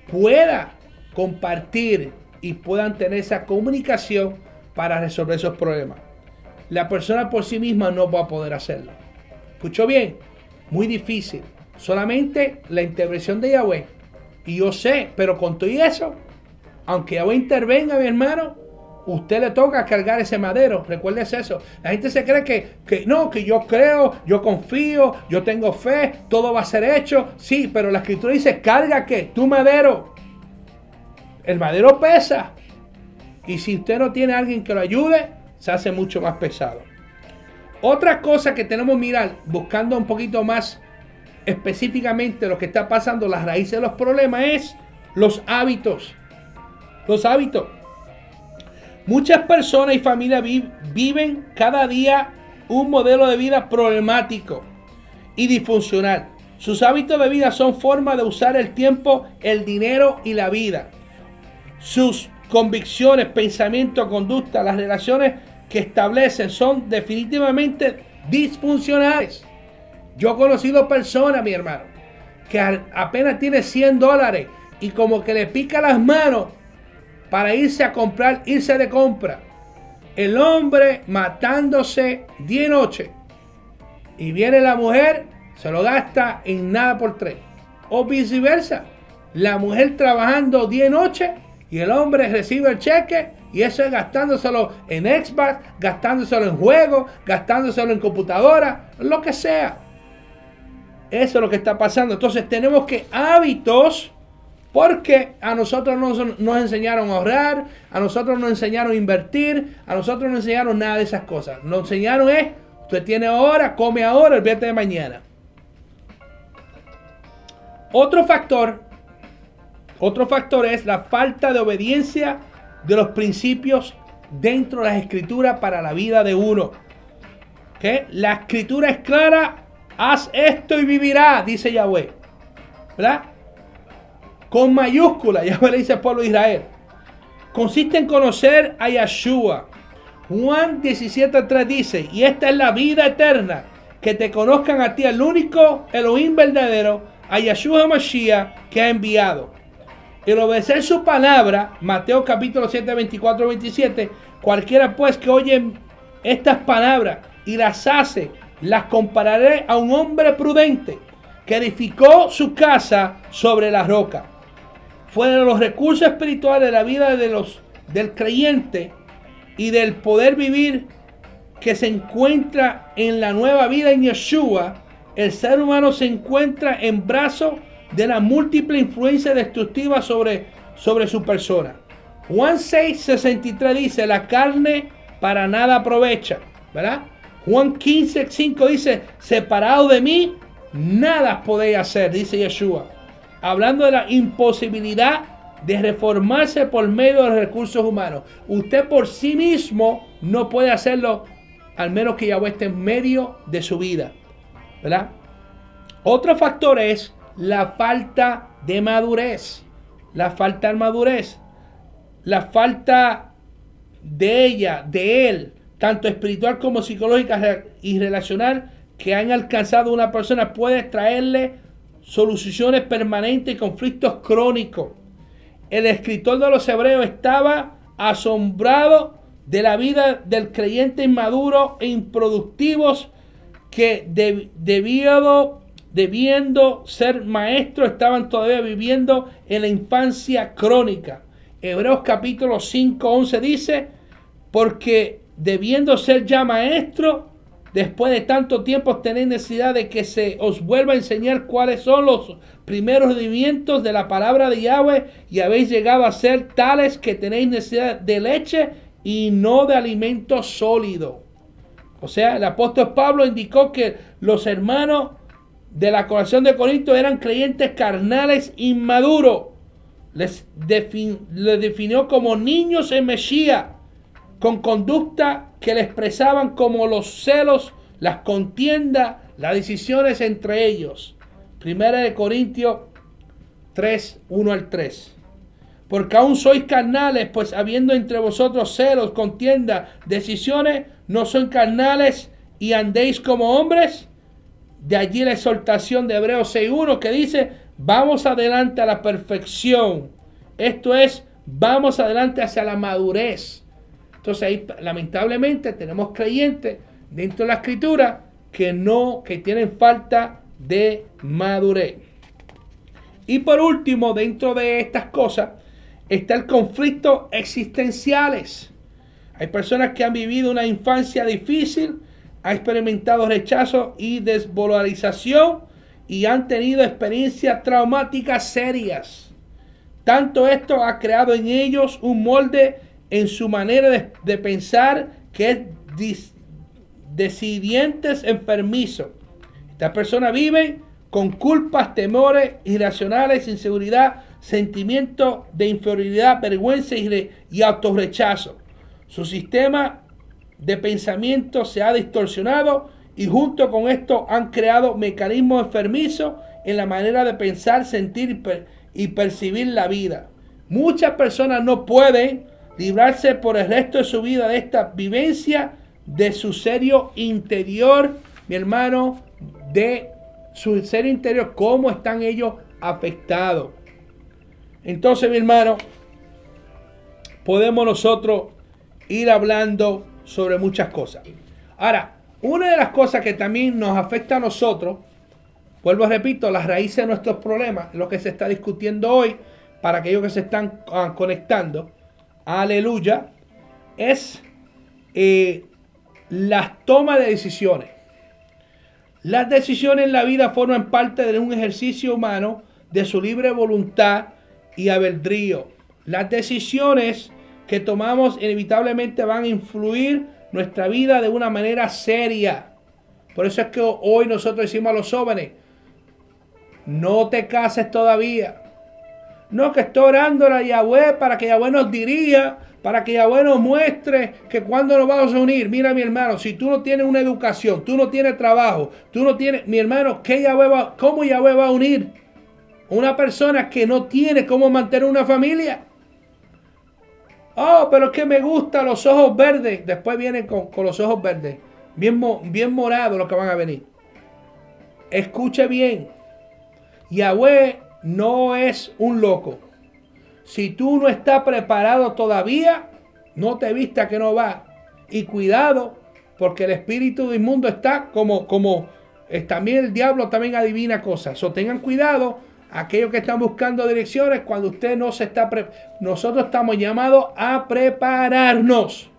pueda compartir y puedan tener esa comunicación para resolver esos problemas. La persona por sí misma no va a poder hacerlo. ¿Escuchó bien? Muy difícil. Solamente la intervención de Yahweh. Y yo sé, pero con todo eso, aunque Yahweh intervenga, mi hermano, usted le toca cargar ese madero. Recuérdese eso. La gente se cree que, que no, que yo creo, yo confío, yo tengo fe, todo va a ser hecho. Sí, pero la escritura dice, carga que tu madero. El madero pesa. Y si usted no tiene a alguien que lo ayude, se hace mucho más pesado. Otra cosa que tenemos que mirar, buscando un poquito más específicamente lo que está pasando, las raíces de los problemas es los hábitos. Los hábitos. Muchas personas y familias viven cada día un modelo de vida problemático y disfuncional. Sus hábitos de vida son formas de usar el tiempo, el dinero y la vida. Sus convicciones, pensamientos, conducta, las relaciones que establecen son definitivamente disfuncionales. Yo he conocido personas, mi hermano, que apenas tiene 100 dólares y como que le pica las manos para irse a comprar, irse de compra. El hombre matándose día y noche. Y viene la mujer, se lo gasta en nada por tres. O viceversa. La mujer trabajando día y noche y el hombre recibe el cheque y eso es gastándoselo en Xbox, gastándoselo en juegos, gastándoselo en computadora, lo que sea. Eso es lo que está pasando. Entonces tenemos que hábitos, porque a nosotros nos, nos enseñaron a ahorrar, a nosotros nos enseñaron a invertir, a nosotros nos enseñaron nada de esas cosas. Nos enseñaron es, usted tiene ahora, come ahora, el de mañana. Otro factor, otro factor es la falta de obediencia de los principios dentro de las escrituras para la vida de uno. La escritura es clara Haz esto y vivirá, dice Yahweh. ¿Verdad? Con mayúscula, Yahweh le dice al pueblo de Israel. Consiste en conocer a Yahshua. Juan 17.3 dice, y esta es la vida eterna, que te conozcan a ti, el único Elohim verdadero, a Yahshua Mashiach que ha enviado. El obedecer su palabra, Mateo capítulo 7, 24, 27, cualquiera pues que oye estas palabras y las hace, las compararé a un hombre prudente que edificó su casa sobre la roca. Fue de los recursos espirituales de la vida de los, del creyente y del poder vivir que se encuentra en la nueva vida en Yeshua, el ser humano se encuentra en brazos de la múltiple influencia destructiva sobre, sobre su persona. Juan 6, 63 dice, la carne para nada aprovecha, ¿verdad? Juan 15, 5 dice, separado de mí, nada podéis hacer, dice Yeshua. Hablando de la imposibilidad de reformarse por medio de los recursos humanos. Usted por sí mismo no puede hacerlo al menos que Yahweh esté en medio de su vida. ¿Verdad? Otro factor es la falta de madurez. La falta de madurez. La falta de ella, de él, tanto espiritual como psicológica y relacional, que han alcanzado una persona puede traerle soluciones permanentes y conflictos crónicos. El escritor de los hebreos estaba asombrado de la vida del creyente inmaduro e improductivos que debiendo ser maestros estaban todavía viviendo en la infancia crónica. Hebreos capítulo 5, 11 dice, porque debiendo ser ya maestro, después de tanto tiempo tenéis necesidad de que se os vuelva a enseñar cuáles son los primeros movimientos de la palabra de Yahweh y habéis llegado a ser tales que tenéis necesidad de leche y no de alimento sólido. O sea, el apóstol Pablo indicó que los hermanos de la corazón de Corinto eran creyentes carnales inmaduros. Les, les definió como niños en Mesías con conducta que le expresaban como los celos, las contiendas, las decisiones entre ellos. Primera de Corintios 3, 1 al 3. Porque aún sois carnales, pues habiendo entre vosotros celos, contienda, decisiones, no son carnales y andéis como hombres. De allí la exhortación de Hebreos 6.1 que dice, vamos adelante a la perfección. Esto es, vamos adelante hacia la madurez. Entonces ahí lamentablemente tenemos creyentes dentro de la escritura que no, que tienen falta de madurez. Y por último, dentro de estas cosas, está el conflicto existenciales. Hay personas que han vivido una infancia difícil, han experimentado rechazo y desvalorización y han tenido experiencias traumáticas serias. Tanto esto ha creado en ellos un molde en su manera de, pensar que es decidientes enfermizo. Esta persona vive con culpas, temores irracionales, inseguridad, sentimientos de inferioridad, vergüenza y, y autorrechazo. Su sistema de pensamiento se ha distorsionado y junto con esto han creado mecanismos enfermizos en la manera de pensar, sentir y percibir la vida. Muchas personas no pueden librarse por el resto de su vida de esta vivencia de su serio interior, mi hermano, de su serio interior, cómo están ellos afectados. Entonces, mi hermano, podemos nosotros ir hablando sobre muchas cosas. Ahora, una de las cosas que también nos afecta a nosotros, vuelvo a repito, las raíces de nuestros problemas, lo que se está discutiendo hoy, para aquellos que se están ah, conectando, aleluya, es eh, las tomas de decisiones. Las decisiones en la vida forman parte de un ejercicio humano de su libre voluntad y albedrío. Las decisiones que tomamos inevitablemente van a influir nuestra vida de una manera seria. Por eso es que hoy nosotros decimos a los jóvenes, no te cases todavía. No, que estoy orando a Yahweh para que Yahweh nos dirija, para que Yahweh nos muestre que cuando nos vamos a unir. Mira, mi hermano, si tú no tienes una educación, tú no tienes trabajo, tú no tienes, mi hermano, ¿qué Yahweh va, ¿cómo Yahweh va a unir? Una persona que no tiene cómo mantener una familia. Oh, pero es que me gustan los ojos verdes. Después vienen con, los ojos verdes. Bien, bien morados los que van a venir. Escuche bien. Yahweh no es un loco. Si tú no estás preparado todavía, no te vista que no va. Y cuidado, porque el espíritu del mundo está como, como también el diablo también adivina cosas. O tengan cuidado, aquellos que están buscando direcciones, cuando usted no se está, nosotros estamos llamados a prepararnos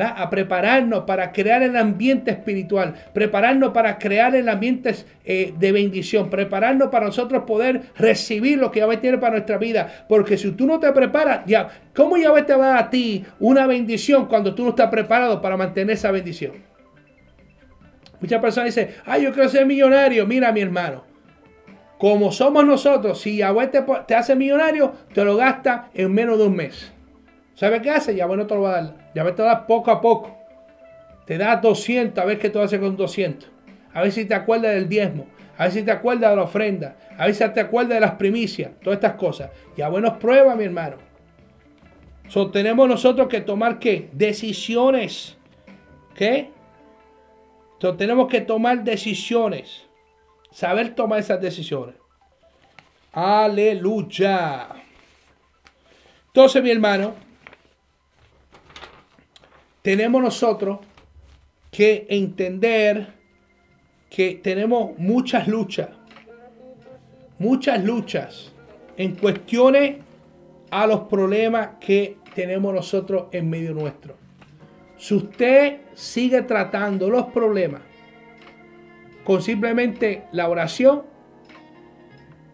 a prepararnos para crear el ambiente espiritual, prepararnos para crear el ambiente eh, de bendición, prepararnos para nosotros poder recibir lo que Yahweh tiene para nuestra vida. Porque si tú no te preparas, ya, ¿cómo Yahweh te va a dar a ti una bendición cuando tú no estás preparado para mantener esa bendición? Muchas personas dicen, ay, yo quiero ser millonario. Mira, mi hermano, como somos nosotros, si Yahweh te, te hace millonario, te lo gasta en menos de un mes. ¿Sabe qué hace? Ya bueno te lo va a dar. Ya te a dar poco a poco. te da 200, a ver qué tú haces con 200. A ver si te acuerdas del diezmo, a ver si te acuerdas de la ofrenda, a ver si te acuerdas de las primicias, todas estas cosas. Ya buenos pruebas, mi hermano. So, tenemos nosotros que tomar qué? Decisiones. ¿Qué? So, tenemos que tomar decisiones. Saber tomar esas decisiones. Aleluya. Entonces, mi hermano, tenemos nosotros que entender que tenemos muchas luchas, muchas luchas en cuestiones a los problemas que tenemos nosotros en medio nuestro. Si usted sigue tratando los problemas con simplemente la oración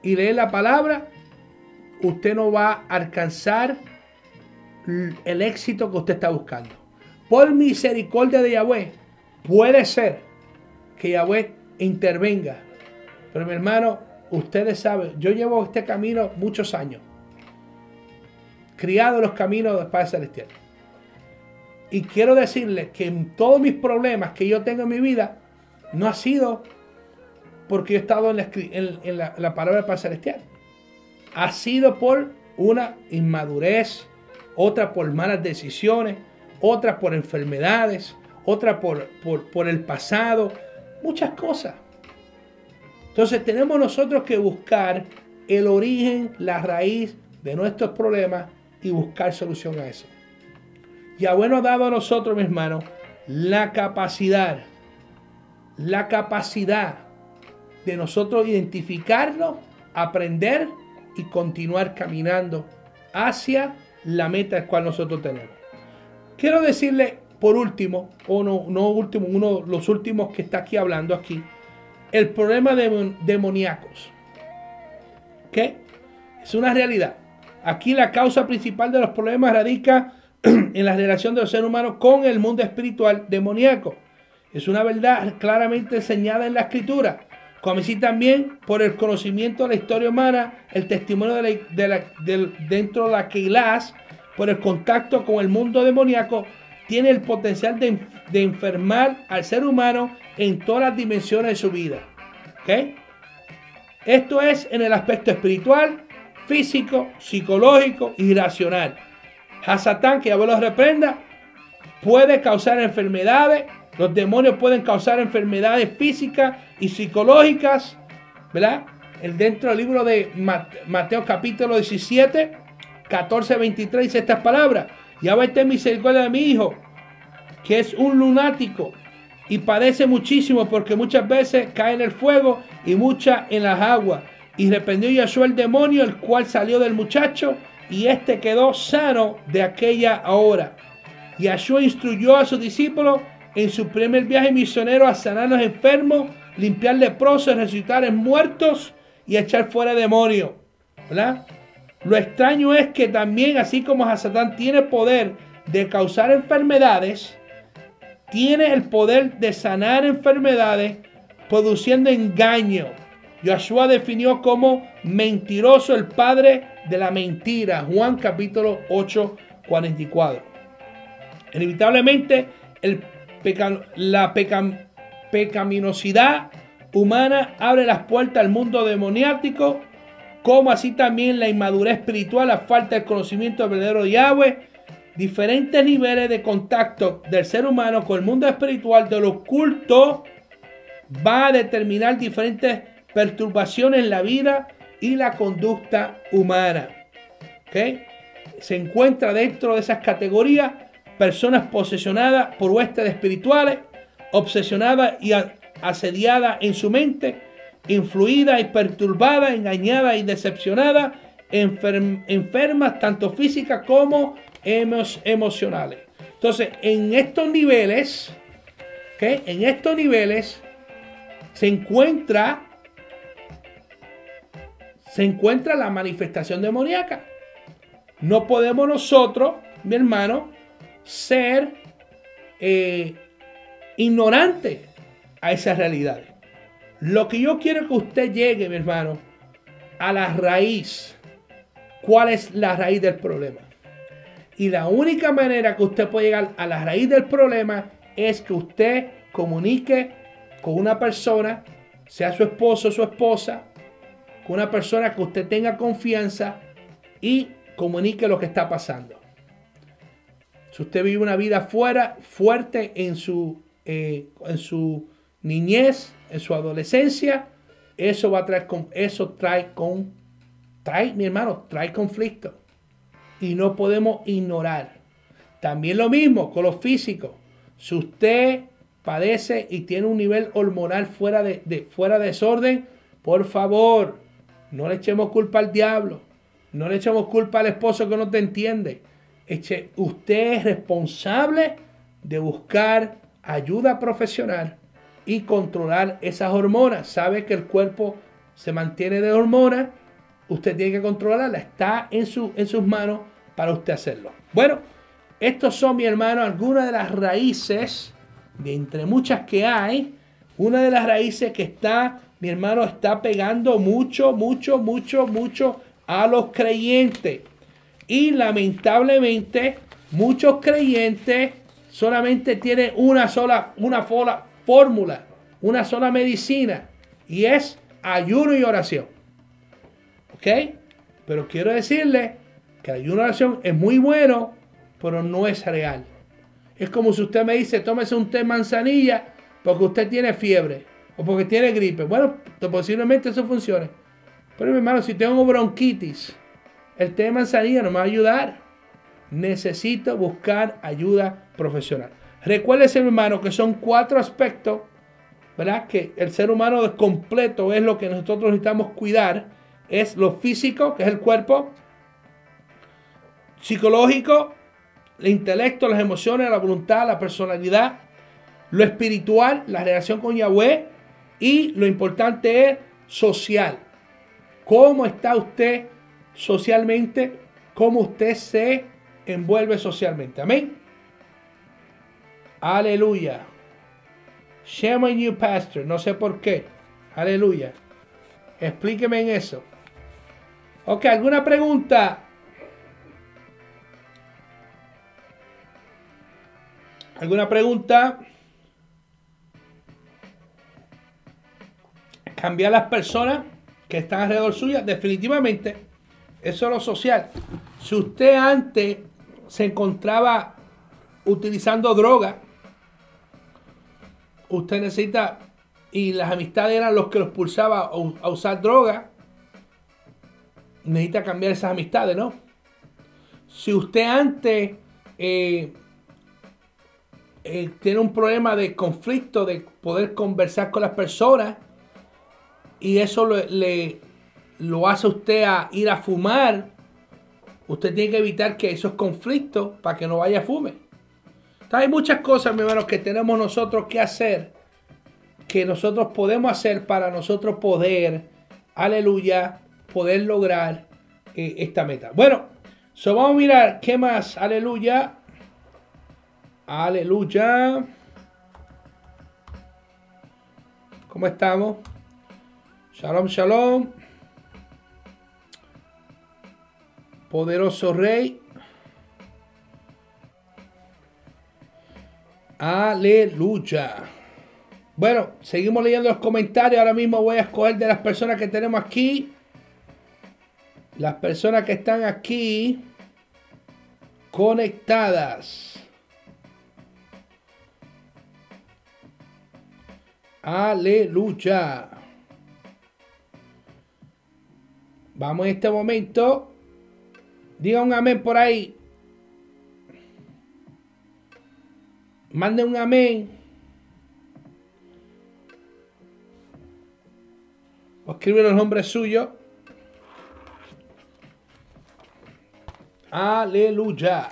y leer la palabra, usted no va a alcanzar el éxito que usted está buscando. Por misericordia de Yahweh, puede ser que Yahweh intervenga. Pero mi hermano, ustedes saben, yo llevo este camino muchos años. Criado en los caminos del Padre Celestial. Y quiero decirles que en todos mis problemas que yo tengo en mi vida, no ha sido porque yo he estado en la, la palabra del Padre Celestial. Ha sido por una inmadurez, otra por malas decisiones, otra por enfermedades, otra por, por, el pasado, muchas cosas. Entonces tenemos nosotros que buscar el origen, la raíz de nuestros problemas y buscar solución a eso. Ya bueno ha dado a nosotros, mis hermanos, la capacidad, la capacidad de nosotros identificarlo, aprender y continuar caminando hacia la meta al cual nosotros tenemos. Quiero decirle por último, o no, no último, uno de los últimos que está aquí hablando aquí, el problema de demoníacos. ¿Qué? Es una realidad. Aquí la causa principal de los problemas radica en la relación de los seres humanos con el mundo espiritual demoníaco. Es una verdad claramente enseñada en la escritura, como así también por el conocimiento de la historia humana, el testimonio de dentro de la Keilas, por el contacto con el mundo demoníaco, tiene el potencial de, enfermar al ser humano en todas las dimensiones de su vida. Esto es en el aspecto espiritual, físico, psicológico y racional. Hasatán, que abuelo reprenda, puede causar enfermedades. Los demonios pueden causar enfermedades físicas y psicológicas. ¿Verdad? El dentro del libro de Mateo capítulo 17, 14, 23 dice estas palabras. Ya va a tener misericordia de mi hijo, que es un lunático y padece muchísimo porque muchas veces cae en el fuego y muchas en las aguas. Y reprendió Yahshua el demonio, el cual salió del muchacho y éste quedó sano de aquella hora. Yahshua instruyó a sus discípulos en su primer viaje misionero a sanar los enfermos, limpiar leprosos, resucitar muertos y echar fuera demonios. ¿Verdad? Lo extraño es que también, así como Hasatán tiene poder de causar enfermedades, tiene el poder de sanar enfermedades produciendo engaño. Joshua definió como mentiroso el padre de la mentira. Juan capítulo 8, 44. Inevitablemente, el la pecaminosidad humana abre las puertas al mundo demoniático como así también la inmadurez espiritual, la falta de conocimiento del verdadero Yahweh, diferentes niveles de contacto del ser humano con el mundo espiritual del oculto va a determinar diferentes perturbaciones en la vida y la conducta humana. Se encuentra dentro de esas categorías personas posesionadas por huestes espirituales, obsesionadas y asediadas en su mente, influida y perturbada, engañada y decepcionada, enfermas tanto físicas como emocionales. Entonces, en estos niveles, en estos niveles se encuentra se encuentra la manifestación demoníaca. No podemos nosotros, mi hermano, ser eh, ignorantes a esas realidades. Lo que yo quiero que usted llegue, mi hermano, a la raíz. ¿Cuál es la raíz del problema? Y la única manera que usted puede llegar a la raíz del problema es que usted comunique con una persona, sea su esposo o su esposa, con una persona que usted tenga confianza y comunique lo que está pasando. Si usted vive una vida fuera, fuerte en su, eh, en su niñez, en su adolescencia, eso va a traer con, eso trae con, trae, mi hermano, trae conflicto. Y no podemos ignorar. También lo mismo con lo físico. Si usted padece y tiene un nivel hormonal fuera de, fuera de desorden, por favor, no le echemos culpa al diablo. No le echemos culpa al esposo que no te entiende. Usted es responsable de buscar ayuda profesional y controlar esas hormonas. Sabe que el cuerpo se mantiene de hormonas. Usted tiene que controlarla. Está en, su, en sus manos para usted hacerlo. Bueno, estos son, mi hermano, algunas de las raíces, de entre muchas que hay, una de las raíces que está, mi hermano, está pegando mucho, mucho, mucho, mucho a los creyentes. Y lamentablemente, muchos creyentes solamente tienen una sola, una sola fórmula, una sola medicina, y es ayuno y oración. ¿Ok? Pero quiero decirle que el ayuno y oración es muy bueno, pero no es real. Es como si usted me dice, tómese un té manzanilla porque usted tiene fiebre o porque tiene gripe. Bueno, posiblemente eso funcione. Pero mi hermano, si tengo bronquitis, el té de manzanilla no me va a ayudar. Necesito buscar ayuda profesional. Recuérdese, hermano, que son cuatro aspectos, ¿verdad? Que el ser humano completo es lo que nosotros necesitamos cuidar. Es lo físico, que es el cuerpo, psicológico, el intelecto, las emociones, la voluntad, la personalidad, lo espiritual, la relación con Yahweh y lo importante es social. ¿Cómo está usted socialmente? ¿Cómo usted se envuelve socialmente? Amén. Aleluya. Shame on you, pastor. No sé por qué. Aleluya. Explíqueme en eso. Ok, ¿alguna pregunta? ¿Alguna pregunta? Cambiar las personas que están alrededor suya, definitivamente, eso es lo social. Si usted antes se encontraba utilizando droga, usted necesita, y las amistades eran los que los pulsaba a usar droga, necesita cambiar esas amistades, ¿no? Si usted antes eh, eh, tiene un problema de conflicto, de poder conversar con las personas, y eso le, lo hace usted a ir a fumar, usted tiene que evitar que esos conflictos para que no vaya a hay muchas cosas, mi hermano, que tenemos nosotros que hacer, que nosotros podemos hacer para nosotros poder, aleluya, poder lograr eh, esta meta. Bueno, so vamos a mirar qué más, aleluya. Aleluya. ¿Cómo estamos? Shalom, shalom. Poderoso Rey. Aleluya. Bueno, seguimos leyendo los comentarios. Ahora mismo voy a escoger de las personas que tenemos aquí. Las personas que están aquí conectadas. Aleluya. Vamos en este momento. Diga un amén por ahí. Mande un amén. O escribe los nombres suyos. Aleluya.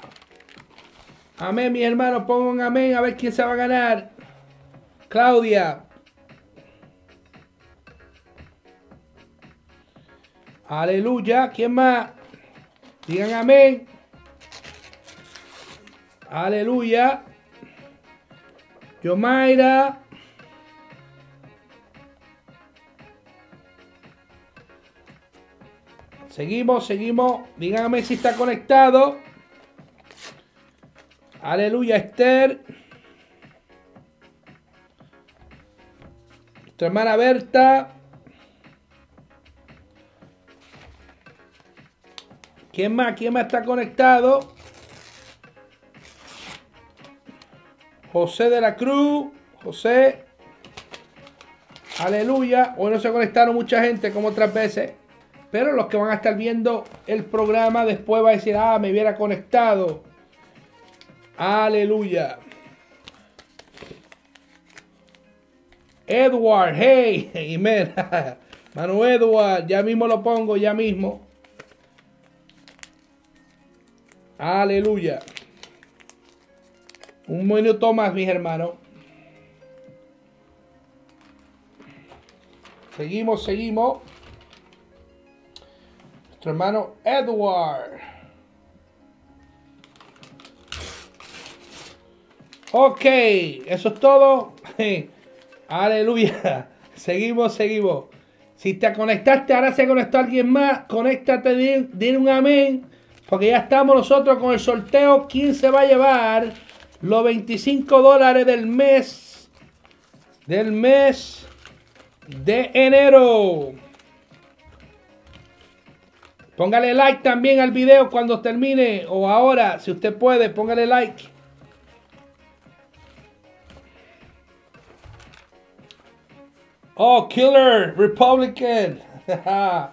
Amén, mi hermano. Pongo un amén a ver quién se va a ganar. Claudia. Aleluya. ¿Quién más? Digan amén. Aleluya. Yomaira. Seguimos, seguimos. Díganme si está conectado. Aleluya, Esther. Nuestra hermana Berta. ¿Quién más? ¿Quién más está conectado? José de la Cruz. José. Aleluya. Hoy no se conectaron mucha gente como otras veces. Pero los que van a estar viendo el programa después va a decir, ah, me hubiera conectado. Aleluya. Edward, hey, amen. Manu Edward, ya mismo lo pongo, ya mismo. Aleluya. Un minuto más, mis hermanos. Seguimos, seguimos. Nuestro hermano Edward. Ok, eso es todo. Aleluya. Seguimos, seguimos. Si te conectaste, ahora se conectó alguien más, conéctate, dile un amén. Porque ya estamos nosotros con el sorteo. ¿Quién se va a llevar los 25 dólares del mes? Del mes de enero. Póngale like también al video cuando termine o ahora, si usted puede, póngale like. Oh, Killer Republican.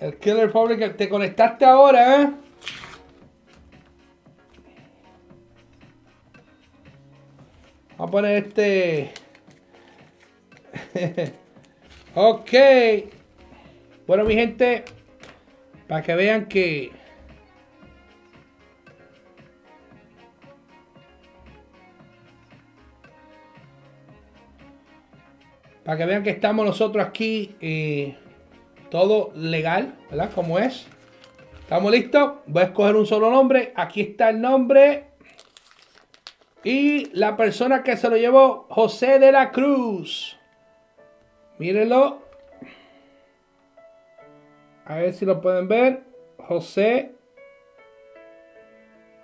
El Killer Republican. Te conectaste ahora, ¿eh? Vamos a poner este. ok. Bueno, mi gente, para que vean que para que vean que estamos nosotros aquí eh, todo legal, ¿verdad? Como es. ¿Estamos listos? Voy a escoger un solo nombre. Aquí está el nombre. Y la persona que se lo llevó, José de la Cruz. Mírenlo. A ver si lo pueden ver. José.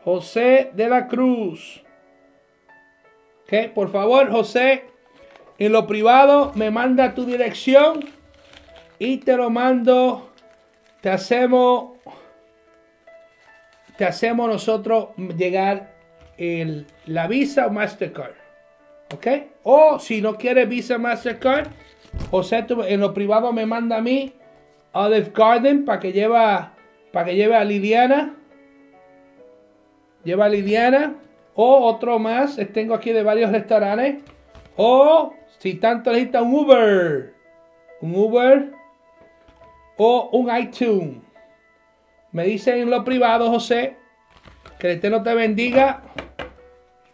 José de la Cruz. Ok, por favor, José, en lo privado me manda tu dirección y te lo mando. Te hacemos, te hacemos nosotros llegar el, la Visa o Mastercard. ¿Ok? O si no quieres Visa Mastercard, José en lo privado me manda a mí Olive Garden para que lleva para que lleve a Liliana. Lleva a Liliana. O otro más. Tengo aquí de varios restaurantes. O si tanto necesita un Uber. Un Uber. O un iTunes. Me dicen en lo privado, José. Que el no te bendiga.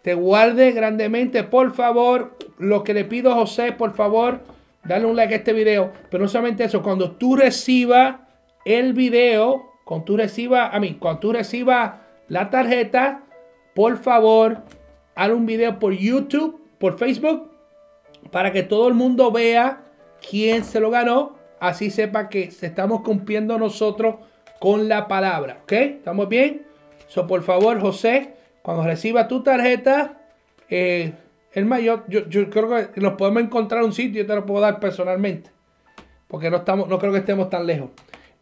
Te guarde grandemente. Por favor. Lo que le pido, José, por favor dale un like a este video. Pero no solamente eso, cuando tú recibas el video, cuando tú recibas, a mí, cuando tú recibas la tarjeta, por favor, haz un video por YouTube, por Facebook, para que todo el mundo vea quién se lo ganó. Así sepa que estamos cumpliendo nosotros con la palabra. ¿Ok? ¿Estamos bien? So, por favor, José, cuando reciba tu tarjeta, eh, yo, creo que nos podemos encontrar un sitio, yo te lo puedo dar personalmente. Porque no estamos, no creo que estemos tan lejos.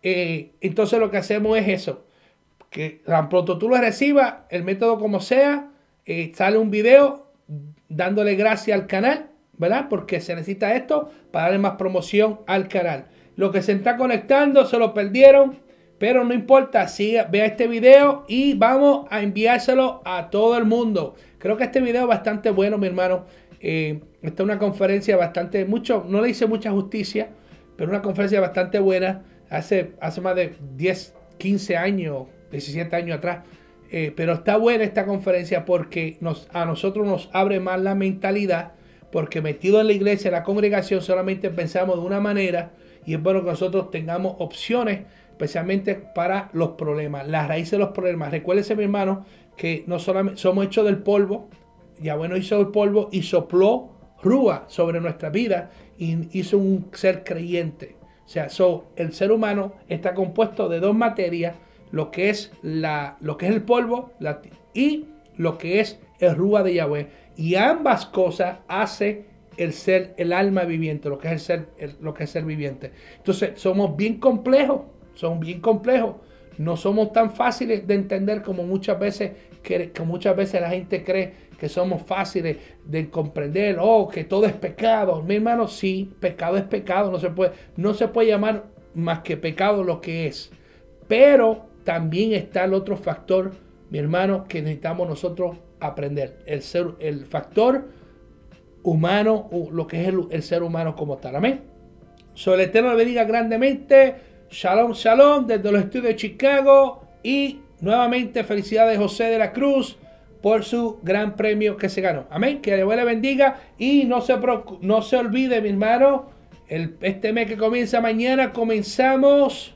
Eh, entonces lo que hacemos es eso. Que tan pronto tú lo recibas, el método como sea, eh, sale un video dándole gracias al canal, ¿verdad? Porque se necesita esto para darle más promoción al canal. Lo que se está conectando se lo perdieron, pero no importa, siga, vea este video y vamos a enviárselo a todo el mundo. Creo que este video es bastante bueno, mi hermano. Eh, esta es una conferencia bastante, mucho, no le hice mucha justicia, pero una conferencia bastante buena. Hace, hace más de 10, 15 años, 17 años atrás. Eh, pero está buena esta conferencia porque nos, a nosotros nos abre más la mentalidad, porque metido en la iglesia, en la congregación, solamente pensamos de una manera y es bueno que nosotros tengamos opciones especialmente para los problemas, la raíz de los problemas. Recuérdese, mi hermano, que no solamente somos hechos del polvo, ya bueno hizo el polvo y sopló rúa sobre nuestra vida y hizo un ser creyente. O sea, el ser humano está compuesto de dos materias, lo que es, la, lo que es el polvo y lo que es el rúa de Yahweh. Y ambas cosas hace el ser, el alma viviente, lo que es el ser, lo que es viviente. Entonces, somos bien complejos, somos bien complejos. No somos tan fáciles de entender como muchas veces que, muchas veces la gente cree que somos fáciles de comprender, oh, que todo es pecado. Mi hermano, sí, pecado es pecado, no se puede, no se puede llamar más que pecado lo que es. Pero también está el otro factor, mi hermano, que necesitamos nosotros aprender. El, ser, el factor humano, lo que es el, ser humano como tal. Amén. So, el Eterno le bendiga grandemente. Shalom, shalom, desde los estudios de Chicago. Y nuevamente felicidades José de la Cruz por su gran premio que se ganó. Amén. Que Dios le bendiga. Y no se, no se olvide, mi hermano, el, este mes que comienza mañana, comenzamos.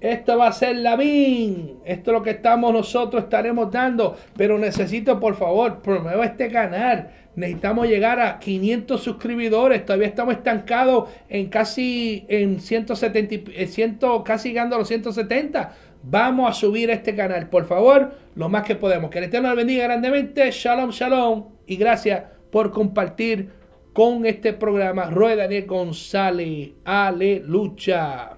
Esto va a ser la BIN. Esto es lo que estamos nosotros estaremos dando. Pero necesito, por favor, promueva este canal. Necesitamos llegar a 500 suscriptores. Todavía estamos estancados en casi en 170, 100, casi llegando a los 170. Vamos a subir este canal, por favor, lo más que podemos. Que el Eterno bendiga grandemente. Shalom, shalom. Y gracias por compartir con este programa. Rueda Daniel González. Aleluya.